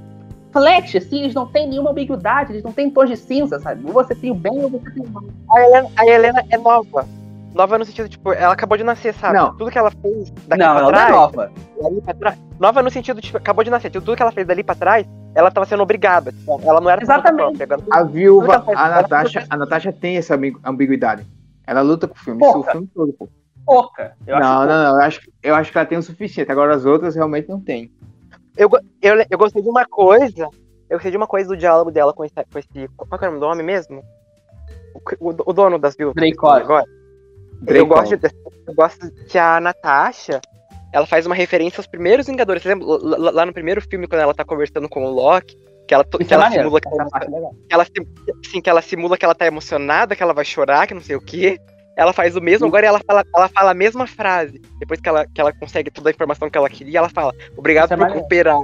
Speaker 6: flat, assim, eles não têm nenhuma ambiguidade, eles não têm tons de cinza, sabe? Ou você tem o bem ou você tem o mal.
Speaker 4: A Helena, a Helena é nova. Nova no sentido, tipo, ela acabou de nascer, sabe?
Speaker 3: Não.
Speaker 4: Tudo que ela fez daqui
Speaker 6: não,
Speaker 4: pra
Speaker 6: ela
Speaker 4: trás.
Speaker 6: não é nova.
Speaker 4: dali pra trás. Nova no sentido, tipo, acabou de nascer. Tudo que ela fez dali pra trás, ela tava sendo obrigada. Tipo, ela não era
Speaker 6: Exatamente.
Speaker 4: própria, agora-
Speaker 3: A viúva, a Natasha, a Natasha tem essa ambi- ambiguidade. Ela luta com o filme, isso o filme todo, pô.
Speaker 6: Pouca. Eu acho
Speaker 3: não,
Speaker 6: pouca.
Speaker 3: não, não. Eu acho, eu acho que ela tem o suficiente. Agora as outras realmente não tem.
Speaker 4: Eu, eu, eu gostei de uma coisa. Eu gostei de uma coisa do diálogo dela com esse. Com esse qual que é o nome do homem mesmo? O, o- o dono das viúvas. Agora. Eu gosto, de, eu gosto que a Natasha. Ela faz uma referência aos primeiros Vingadores. Você lembra, lá, lá- no primeiro filme, quando ela tá conversando com o Loki, que ela, to-
Speaker 6: Isso
Speaker 4: que
Speaker 6: é
Speaker 4: ela simula que ela,
Speaker 6: é
Speaker 4: ela, sim- sim, que ela simula que ela tá emocionada, que ela vai chorar, que não sei o quê. Ela faz o mesmo, agora ela fala, ela fala a mesma frase. Depois que ela, que ela consegue toda a informação que ela queria, ela fala, obrigado
Speaker 6: Isso é
Speaker 4: por cooperar.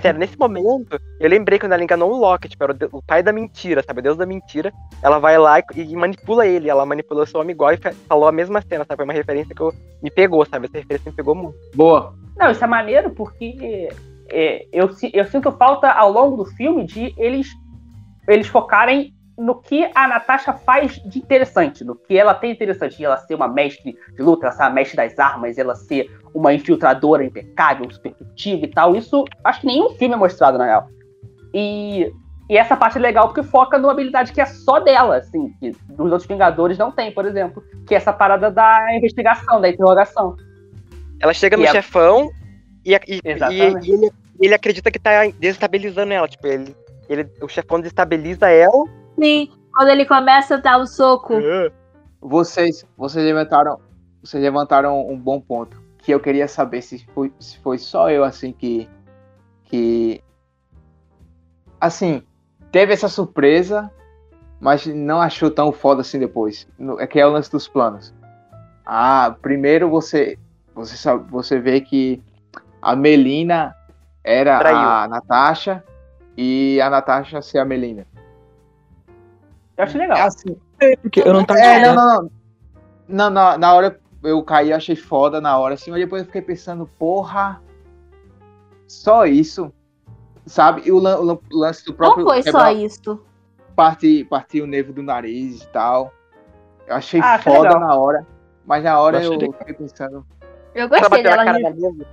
Speaker 4: Sério, nesse momento, eu lembrei quando ela enganou o Loki, tipo, era o, pai da mentira, sabe? O Deus da mentira. Ela vai lá e, e manipula ele. Ela manipulou seu homem igual e fa- falou a mesma cena, sabe? Foi uma referência que eu, me pegou, sabe? Essa referência me pegou muito.
Speaker 3: Boa.
Speaker 6: Não, isso é maneiro porque é, eu, eu sinto falta ao longo do filme de eles, eles focarem no que a Natasha faz de interessante, no que ela tem de interessante, de ela ser uma mestre de luta, ela ser uma mestre das armas, ela ser uma infiltradora impecável, super e tal. Isso acho que nenhum filme é mostrado, na real. E, e essa parte é legal porque foca numa habilidade que é só dela, assim, que os outros Vingadores não tem, por exemplo, que é essa parada da investigação, da interrogação.
Speaker 4: Ela chega no
Speaker 6: E a-
Speaker 4: chefão e, e- e- e ele, ele acredita que tá desestabilizando ela. Tipo, ele, ele, o chefão desestabiliza ela.
Speaker 2: Sim, quando ele começa a dar o soco.
Speaker 3: Vocês, vocês levantaram, vocês levantaram um bom ponto. Que eu queria saber se foi, se foi só eu assim que, que, assim, teve essa surpresa, mas não achou tão foda assim depois. É que é o lance dos planos. Ah, primeiro você, você sabe, você vê que a Melina era
Speaker 4: Traiu.
Speaker 3: a Natasha e a Natasha ser a Melina.
Speaker 6: Eu acho legal.
Speaker 3: É assim,
Speaker 5: Porque eu não tava
Speaker 3: é, não, não, não. Não, na, na hora eu caí, eu achei foda na hora, assim, mas depois eu fiquei pensando, porra, só isso, sabe? E o, lan- o lan- o lance do
Speaker 2: Não
Speaker 3: próprio
Speaker 2: foi só isso.
Speaker 3: partir, partir o nervo do nariz e tal. Eu achei
Speaker 6: Ah,
Speaker 3: foda
Speaker 6: legal.
Speaker 3: na hora, mas na hora
Speaker 5: Eu
Speaker 3: eu fiquei pensando,
Speaker 2: Eu
Speaker 4: Ela
Speaker 2: gostei dela.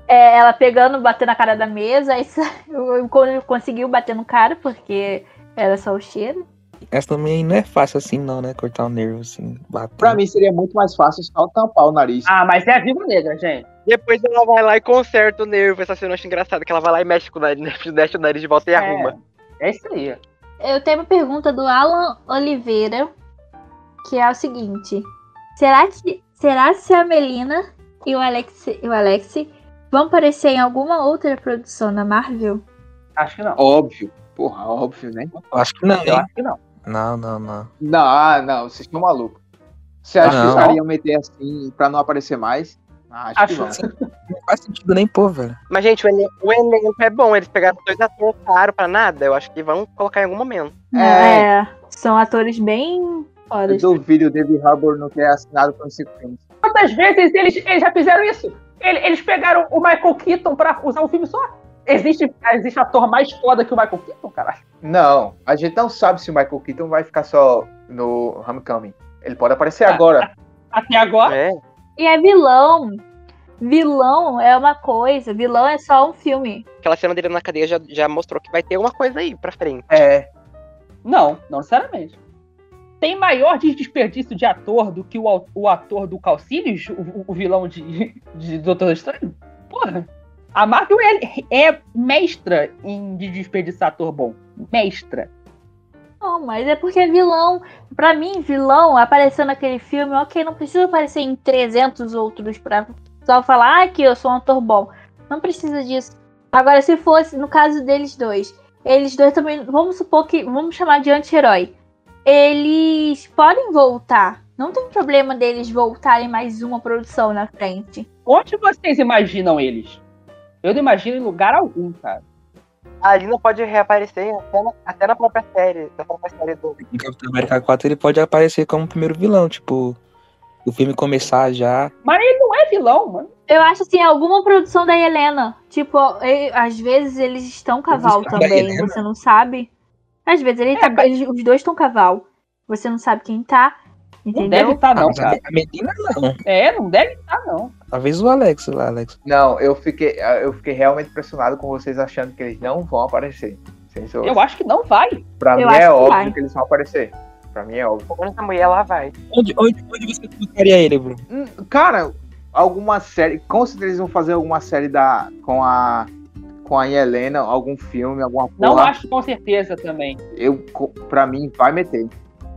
Speaker 2: É, ela pegando, batendo na cara da mesa, aí sa- eu- quando conseguiu bater no cara, porque era só o cheiro.
Speaker 5: Essa também não é fácil assim, não, né? Cortar o nervo assim, bater.
Speaker 3: pra mim seria muito mais fácil só tampar o nariz.
Speaker 6: Ah, mas é a Viva Negra, gente.
Speaker 4: Depois ela vai lá e conserta o nervo. Essa cena eu acho engraçada, que ela vai lá e mexe com o nariz, deixa o nariz de volta e arruma.
Speaker 6: É isso aí.
Speaker 2: Eu tenho uma pergunta do Alan Oliveira, que é o seguinte: será que será se a Melina e o Alex, e o Alex vão aparecer em alguma outra produção da Marvel?
Speaker 6: Acho que não.
Speaker 3: Óbvio, porra, óbvio, né?
Speaker 5: Acho que não,
Speaker 6: Eu acho que não.
Speaker 5: Não, não, não.
Speaker 3: Não, ah, não, vocês estão malucos. Você acha que
Speaker 5: Não.
Speaker 3: os caras iam meter assim pra não aparecer mais? Ah, acho, que
Speaker 6: Acho-
Speaker 3: não.
Speaker 5: Não faz sentido nem pôr, velho.
Speaker 4: Mas, gente, o, elen- o elenco é bom. Eles pegaram dois atores caros pra nada. Eu acho que vão colocar em algum momento.
Speaker 3: É.
Speaker 2: É, são atores bem
Speaker 3: Eu
Speaker 2: fodas.
Speaker 3: duvido o David Harbour não ter assinado com esse filme.
Speaker 6: Quantas vezes eles, eles já fizeram isso? Ele- Eles pegaram o Michael Keaton pra usar um filme só? Existe, existe ator mais foda que o Michael Keaton, caralho?
Speaker 3: Não, a gente não sabe se o Michael Keaton vai ficar só no Homecoming. Ele pode aparecer
Speaker 6: Ah,
Speaker 3: agora.
Speaker 6: Até agora.
Speaker 4: É.
Speaker 2: E é vilão. Vilão é uma coisa, vilão é só um filme.
Speaker 4: Aquela cena dele na cadeia já, já mostrou que vai ter uma coisa aí pra frente.
Speaker 3: É.
Speaker 6: Não, não necessariamente. Tem maior des- desperdício de ator do que o, o ator do Calcílios, o, o- o vilão de, de Doutor Estranho? Porra. A Marvel é, é mestra em de desperdiçar ator bom. Mestra.
Speaker 2: Não, mas é porque é vilão. Pra mim, vilão apareceu naquele filme, ok, não precisa aparecer em 300 outros pra só falar ah, que eu sou um ator bom. Não precisa disso. Agora, se fosse, no caso deles dois, eles dois também, vamos supor que, vamos chamar de anti-herói. Eles podem voltar. Não tem problema deles voltarem mais uma produção na frente.
Speaker 6: Onde vocês imaginam eles? Eu não imagino em lugar algum, cara.
Speaker 4: A Alina pode reaparecer até na, até na própria série, na própria série do.
Speaker 5: Em Capitão América 4 ele pode aparecer como primeiro vilão, tipo, o filme começar já.
Speaker 6: Mas ele não é vilão, mano.
Speaker 2: Eu acho assim, alguma produção da Helena. Tipo, e- às vezes eles estão cavalo
Speaker 5: estão da
Speaker 2: também, você não sabe. Às vezes ele
Speaker 6: É,
Speaker 2: tá,
Speaker 6: mas-
Speaker 2: eles- os dois estão cavalo. Você não sabe quem tá.
Speaker 6: Não
Speaker 2: Entendeu?
Speaker 6: deve estar, não,
Speaker 5: mas a
Speaker 6: cara.
Speaker 5: a Medina não.
Speaker 6: É, não deve estar, não.
Speaker 5: Talvez o Alex lá, Alex.
Speaker 3: Não, eu fiquei, eu fiquei realmente impressionado com vocês achando que eles não vão aparecer.
Speaker 6: Eu acho que não vai.
Speaker 3: Pra
Speaker 2: eu
Speaker 3: mim é
Speaker 2: que
Speaker 3: óbvio
Speaker 2: vai.
Speaker 3: que eles vão aparecer. Pra mim é óbvio.
Speaker 4: Quando essa mulher lá vai.
Speaker 5: Onde, onde, onde você colocaria ele, Bruno?
Speaker 3: Hum, Cara, alguma série. Com certeza eles vão fazer alguma série da. com a. Com a Helena, algum filme, alguma porra.
Speaker 6: Não acho com certeza também.
Speaker 3: Eu, pra mim, vai meter.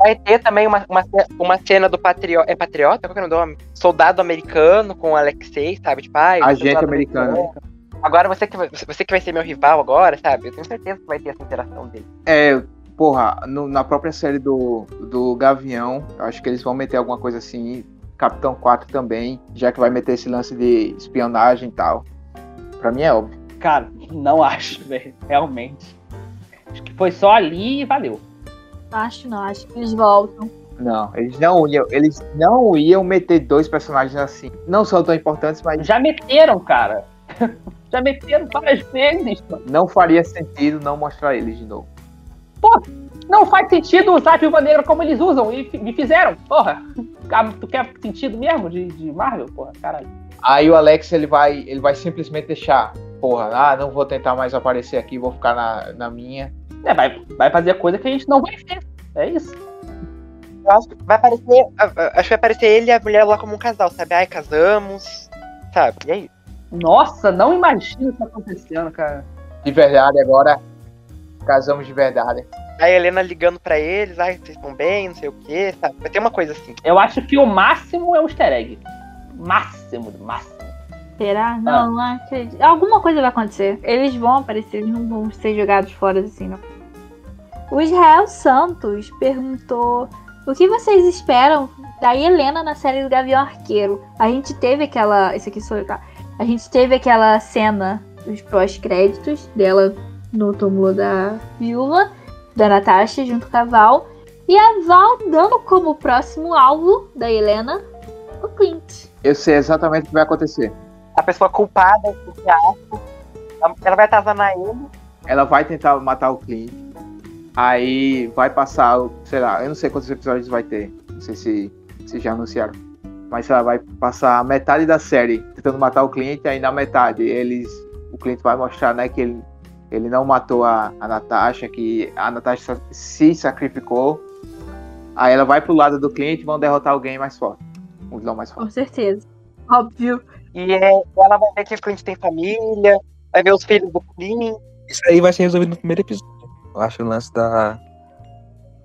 Speaker 4: Vai ter também uma, uma, uma cena do Patriota. É Patriota? Qual que é o nome? Soldado americano com o Alexei, sabe? Tipo, ai,
Speaker 3: Agente
Speaker 4: soldado
Speaker 3: americano.
Speaker 4: Agora você que, vai- você que vai ser meu rival agora, sabe? Eu tenho certeza que vai ter essa interação dele.
Speaker 3: É, porra, no- na própria série do, do Gavião, eu acho que eles vão meter alguma coisa assim. Capitão 4 também, já que vai meter esse lance de espionagem e tal. Pra mim é óbvio.
Speaker 6: Cara, não acho, velho. Realmente. Acho que foi só ali e valeu.
Speaker 2: Acho não, acho que eles voltam.
Speaker 3: Não, eles não iam, eles não iam meter dois personagens assim. Não são tão importantes, mas
Speaker 6: Já meteram, cara. Já meteram várias vezes, mano.
Speaker 3: não faria sentido não mostrar eles de novo.
Speaker 6: Não faz sentido usar a Viúva Negra como eles usam e me fizeram. Porra. Ah, Tu quer sentido mesmo de, de Marvel? Porra, caralho.
Speaker 3: Aí o Alex ele vai, ele vai simplesmente deixar, porra, ah, não vou tentar mais aparecer aqui, vou ficar na, na minha.
Speaker 6: É, vai, vai fazer coisa que a gente não vai ver. É isso.
Speaker 4: Eu acho que vai aparecer. Acho que vai aparecer ele e a mulher lá como um casal, sabe? Ai, casamos. Sabe? E aí?
Speaker 6: Nossa, não imagino isso acontecendo, cara.
Speaker 3: De verdade agora, casamos de verdade.
Speaker 4: A Helena ligando pra eles, ai, vocês estão bem, não sei o que, sabe? Vai ter uma coisa assim.
Speaker 6: Eu acho que o máximo é um easter egg. Máximo, do máximo.
Speaker 2: Será? Não, não acredito. Alguma coisa vai acontecer. Eles vão aparecer, eles não vão ser jogados fora assim, não. O Israel Santos perguntou o que vocês esperam da Helena na série do Gavião Arqueiro. A gente teve aquela. Esse aqui sou eu, tá? A gente teve aquela cena dos pós-créditos dela no túmulo da viúva, da Natasha, junto com a Val. E a Val dando como próximo alvo da Helena o Clint.
Speaker 3: Eu sei exatamente o que vai acontecer.
Speaker 4: A pessoa culpada, esse ato, ela vai atazanar ele.
Speaker 3: Ela vai tentar matar o Clint. Aí vai passar, sei lá, eu não sei quantos episódios vai ter. Não sei se, se já anunciaram. Mas ela vai passar metade da série tentando matar o Clint, aí na metade eles. O Clint vai mostrar né, que ele, ele não matou a, a Natasha, que a Natasha se sacrificou. Aí ela vai pro lado do Clint e vão derrotar alguém mais forte. Um vilão mais forte.
Speaker 2: Com certeza. Óbvio.
Speaker 4: E é, ela vai ver que o Clint tem família, vai ver os filhos do Clint.
Speaker 5: Isso aí vai ser resolvido no primeiro episódio. Eu acho o lance da.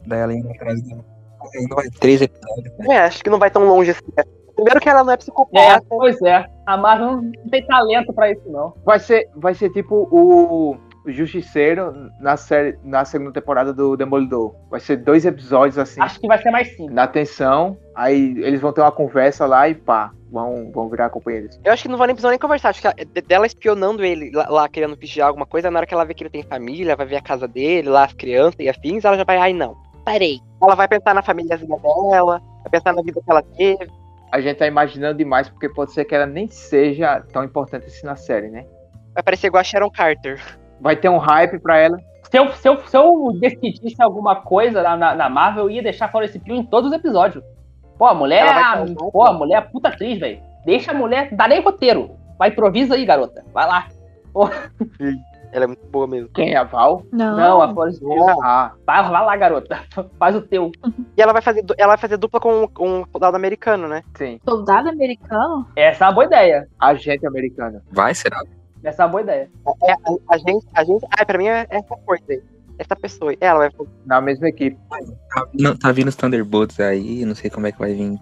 Speaker 5: Da ela indo atrás dela. Ainda vai três episódios. né?
Speaker 4: É, acho que não vai tão longe assim. né? Primeiro que ela não é
Speaker 6: É,
Speaker 4: psicopata.
Speaker 6: pois é. A Marvel não tem talento pra isso, não.
Speaker 3: Vai ser, vai ser tipo o, Justiceiro na, série, na segunda temporada do Demolidor. Vai ser dois episódios assim,
Speaker 6: Acho que vai ser mais simples.
Speaker 3: na tensão. Aí eles vão ter uma conversa lá e pá, vão, vão virar companheiros.
Speaker 4: Eu acho que não vou nem precisar nem conversar. Acho que ela- de- dela espionando ele lá, lá, querendo vigiar alguma coisa, na hora que ela vê que ele tem família, vai ver a casa dele, lá as crianças e afins, ela já vai, ai não, parei. Ela vai pensar na famíliazinha dela, vai pensar na vida que ela teve.
Speaker 3: A gente tá imaginando demais, porque pode ser que ela nem seja tão importante assim na série, né?
Speaker 4: vai parecer igual a Sharon Carter.
Speaker 3: Vai ter um hype pra ela.
Speaker 6: Se eu, se, eu, se eu decidisse alguma coisa na, na, na Marvel, eu ia deixar Florence Pugh em todos os episódios. Pô, a mulher, é a- pô, a mulher é puta atriz, velho. Deixa a mulher, dá nem roteiro. Vai, improvisa aí, garota. Vai lá.
Speaker 4: Ela é muito boa mesmo.
Speaker 3: Quem é a Val?
Speaker 2: Não.
Speaker 6: Não, a Florence Pugh.
Speaker 3: Ah,
Speaker 6: Vai, vai lá, garota. Faz o teu.
Speaker 4: E ela vai fazer, ela vai fazer dupla com com um soldado americano, né?
Speaker 3: sim.
Speaker 2: Soldado americano?
Speaker 6: Essa é uma boa ideia.
Speaker 3: Agente americano.
Speaker 5: Vai, será?
Speaker 6: Essa é uma boa ideia.
Speaker 4: É, a, a gente, a gente. Ah, pra mim é essa coisa aí. Essa pessoa. Ela vai.
Speaker 3: Na mesma equipe.
Speaker 5: Tá vindo, tá vindo os Thunderbolts aí, não sei como é que vai vir.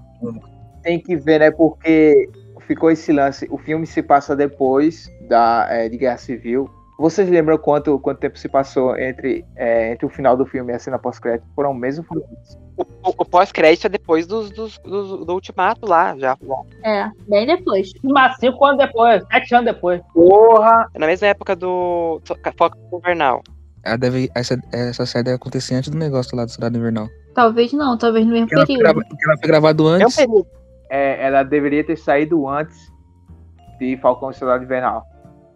Speaker 3: Tem que ver, né? Porque ficou esse lance. O filme se passa depois da, é, de Guerra Civil. Vocês lembram quanto, quanto tempo se passou entre, é, entre o final do filme e a cena pós-crédito? Foram um mês ou foram dois?
Speaker 4: O, o- o pós-crédito é depois dos, dos, dos- do ultimato lá, já.
Speaker 2: É, bem depois.
Speaker 6: Mas cinco anos depois, sete anos depois.
Speaker 3: Porra!
Speaker 4: É na mesma época do Foco Invernal.
Speaker 5: Ela deve, essa, essa série deve acontecer antes do negócio lá do Soldado Invernal.
Speaker 2: Talvez não, talvez no mesmo
Speaker 5: Porque ela, foi
Speaker 2: período.
Speaker 5: grava- porque ela foi gravado
Speaker 4: É um
Speaker 5: antes.
Speaker 4: período.
Speaker 3: É, ela deveria ter saído antes de Falcão e Soldado Invernal.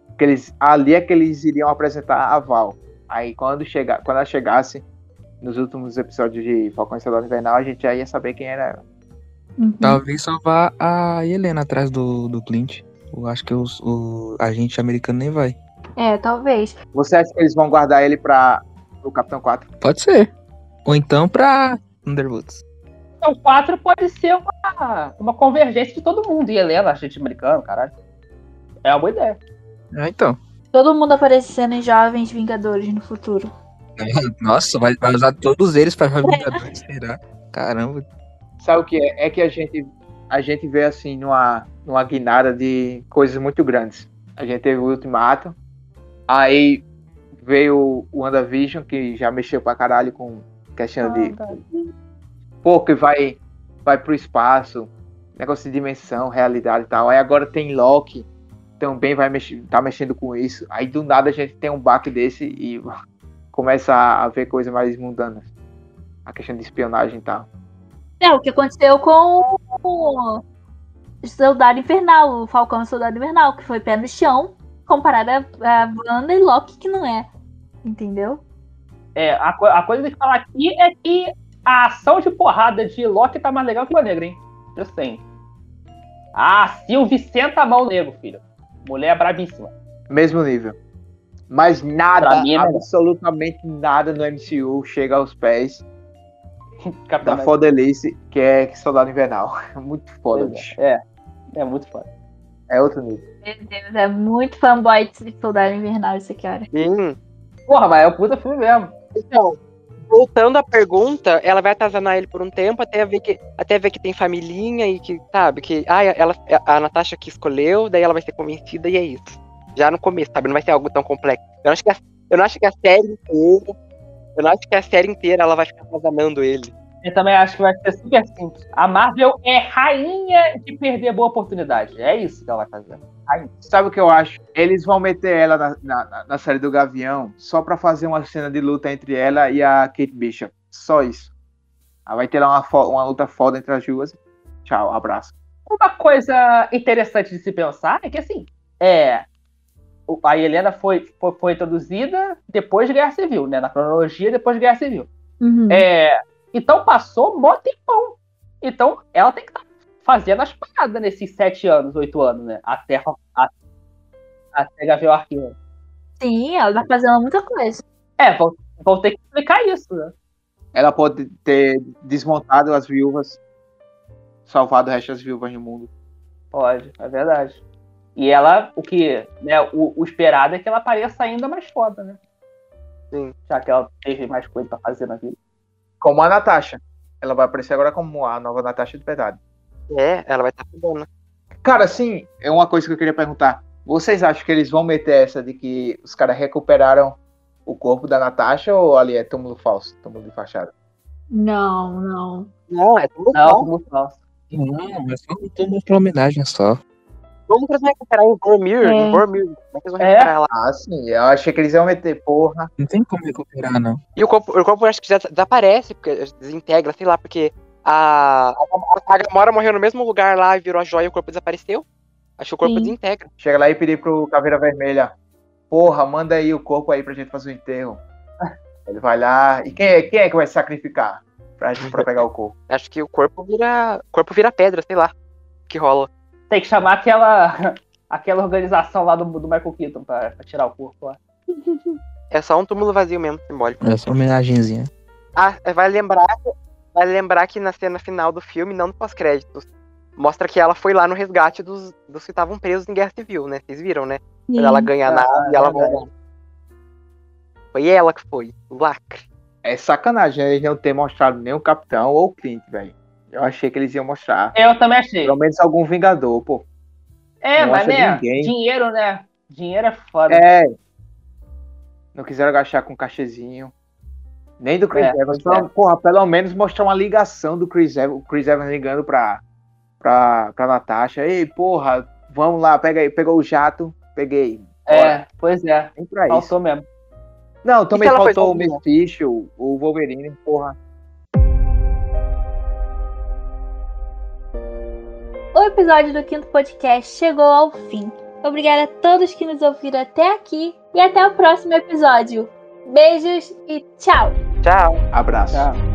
Speaker 3: Porque eles, ali é que eles iriam apresentar a Val. Aí quando, chegar, quando ela chegasse nos últimos episódios de Falcão e Soldado Invernal, a gente já ia saber quem era ela.
Speaker 2: Uhum.
Speaker 5: Talvez só vá a Helena atrás do, do Clint. Eu acho que os, o agente americano nem vai.
Speaker 2: É, talvez.
Speaker 3: Você acha que eles vão guardar ele para o Capitão 4?
Speaker 5: Pode ser. Ou então pra Thunderbolts.
Speaker 6: Então, quatro pode ser uma, uma convergência de todo mundo. E Helena, gente americano, caralho. É uma boa ideia.
Speaker 5: Ah, então.
Speaker 2: Todo mundo aparecendo em Jovens Vingadores no futuro.
Speaker 5: Nossa, vai, vai usar todos eles pra Vingadores, será? Caramba.
Speaker 3: Sabe o que é? É que a gente, a gente vê assim numa, numa guinada de coisas muito grandes. A gente teve o Ultimato, aí veio o WandaVision, que já mexeu pra caralho com questão de. Pô, que vai, vai pro espaço, negócio de dimensão, realidade e tal. Aí agora tem Loki, também vai mexer, tá mexendo com isso. Aí do nada a gente tem um baque desse e começa a ver coisas mais mundanas. A questão de espionagem e tal.
Speaker 2: É, o que aconteceu com o Soldado Invernal, o Falcão Soldado Invernal, que foi pé no chão, comparado a, Wanda e Loki, que não é. Entendeu?
Speaker 6: É, a, co- a coisa de falar aqui é que a ação de porrada de Loki tá mais legal que o Negra, hein? Eu sei. Ah, Sylvie senta a mão nego, filho. Mulher brabíssima.
Speaker 3: mesmo nível. Mas nada,
Speaker 6: mim é
Speaker 3: absolutamente nada no MCU chega aos pés da fodelice que é Soldado Invernal. Muito foda,
Speaker 6: América.
Speaker 3: bicho.
Speaker 6: É, é muito foda.
Speaker 3: É outro nível.
Speaker 2: Meu Deus, é muito fanboy de Soldado Invernal esse cara.
Speaker 4: Sim.
Speaker 6: Porra, mas é o puta filme mesmo.
Speaker 4: Então, voltando à pergunta, ela vai atazanar ele por um tempo até ver que, até ver que tem familhinha e que, sabe, que ah, ela, a Natasha que escolheu, daí ela vai ser convencida e é isso. Já no começo, sabe? Não vai ser algo tão complexo. Eu não acho que a, eu não acho que a série inteira. Eu não acho que a série inteira ela vai ficar atazanando ele.
Speaker 6: Eu também acho que vai ser super simples. A Marvel é rainha de perder boa oportunidade. É isso que ela vai fazer.
Speaker 3: Sabe o que eu acho? Eles vão meter ela na, na, na série do Gavião só pra fazer uma cena de luta entre ela e a Kate Bishop. Só isso. Aí vai ter lá uma, uma luta foda entre as duas. Tchau, abraço.
Speaker 6: Uma coisa interessante de se pensar é que, assim, é, a Helena foi, foi, foi introduzida depois de Guerra Civil, né? Na cronologia, depois de Guerra Civil.
Speaker 2: Uhum.
Speaker 6: É, então passou mó tempão. Então ela tem que estar fazendo as paradas nesses sete anos, oito anos, né? Até, a- até Gavião Arqueiro.
Speaker 2: Sim, ela tá fazendo muita coisa.
Speaker 6: É, vão, vão ter que explicar isso, né?
Speaker 3: Ela pode ter desmontado as viúvas, salvado o resto das viúvas no mundo.
Speaker 6: Pode, é verdade. E ela, o que, né, o, o esperado é que ela apareça ainda mais foda, né?
Speaker 4: Sim.
Speaker 6: Já que ela teve mais coisa pra fazer na vida.
Speaker 3: Como a Natasha. Ela vai aparecer agora como a nova Natasha de verdade.
Speaker 4: É, ela vai estar fudendo.
Speaker 3: Cara, sim, é uma coisa que eu queria perguntar. Vocês acham que eles vão meter essa de que os caras recuperaram o corpo da Natasha ou ali é túmulo falso, túmulo de fachada?
Speaker 2: Não, não.
Speaker 4: Não, é tudo
Speaker 6: Não, falso.
Speaker 5: Não, mas só uma pra homenagem só.
Speaker 4: Como que eles vão recuperar em Vormir?
Speaker 2: É.
Speaker 4: Em Vormir. Como é que eles vão
Speaker 6: É.
Speaker 4: recuperar ela?
Speaker 3: Ah, sim, eu achei que eles iam meter, porra.
Speaker 5: Não tem como recuperar, não.
Speaker 4: E o corpo, o corpo eu acho que já desaparece, porque desintegra, sei lá, porque a, a, a Gamora morreu no mesmo lugar lá e virou a joia e o corpo desapareceu. Acho que o corpo
Speaker 2: Sim.
Speaker 4: desintegra.
Speaker 3: Chega lá e pedir pro Caveira Vermelha porra, manda aí o corpo aí pra gente fazer o enterro. Ele vai lá. E quem é, quem é que vai se sacrificar pra, pra pegar o corpo?
Speaker 4: Acho que o corpo vira. O corpo vira pedra, sei lá. Que rola.
Speaker 6: Tem que chamar aquela, aquela organização lá do, do Michael Keaton pra, pra tirar o corpo lá.
Speaker 4: É só um túmulo vazio mesmo, simbólico.
Speaker 5: É só uma homenagenzinha.
Speaker 4: Ah, vai lembrar. Vai lembrar que na cena final do filme, não no pós-créditos, mostra que ela foi lá no resgate dos, dos que estavam presos em guerra civil, né? Vocês viram, né? Quando ela ganha a nave e ela volta. Foi ela que foi, o lacre.
Speaker 3: É sacanagem eles não ter mostrado nem o Capitão ou o Clint, velho. Eu achei que eles iam mostrar.
Speaker 6: Eu também achei.
Speaker 3: Pelo menos algum Vingador, pô.
Speaker 6: É,
Speaker 3: não
Speaker 6: mas né?
Speaker 3: ninguém.
Speaker 6: Dinheiro, né? Dinheiro é foda.
Speaker 3: É. Não quiseram gastar com cachezinho. Nem do Chris
Speaker 6: É,
Speaker 3: Evans. Então,
Speaker 6: é.
Speaker 3: porra, pelo menos mostrar uma ligação do Chris Evans. Chris Evans ligando pra, pra, pra Natasha. Ei, porra, vamos lá, pega aí. Pegou o jato, peguei.
Speaker 6: É, pois é.
Speaker 3: Nem pra isso.
Speaker 6: Faltou mesmo.
Speaker 3: Não, também faltou o? Mephisto, o Wolverine, porra.
Speaker 2: O episódio do quinto podcast chegou ao fim. Obrigada a todos que nos ouviram até aqui e até o próximo episódio. Beijos e tchau!
Speaker 4: Tchau.
Speaker 3: Abraço.
Speaker 6: Tchau.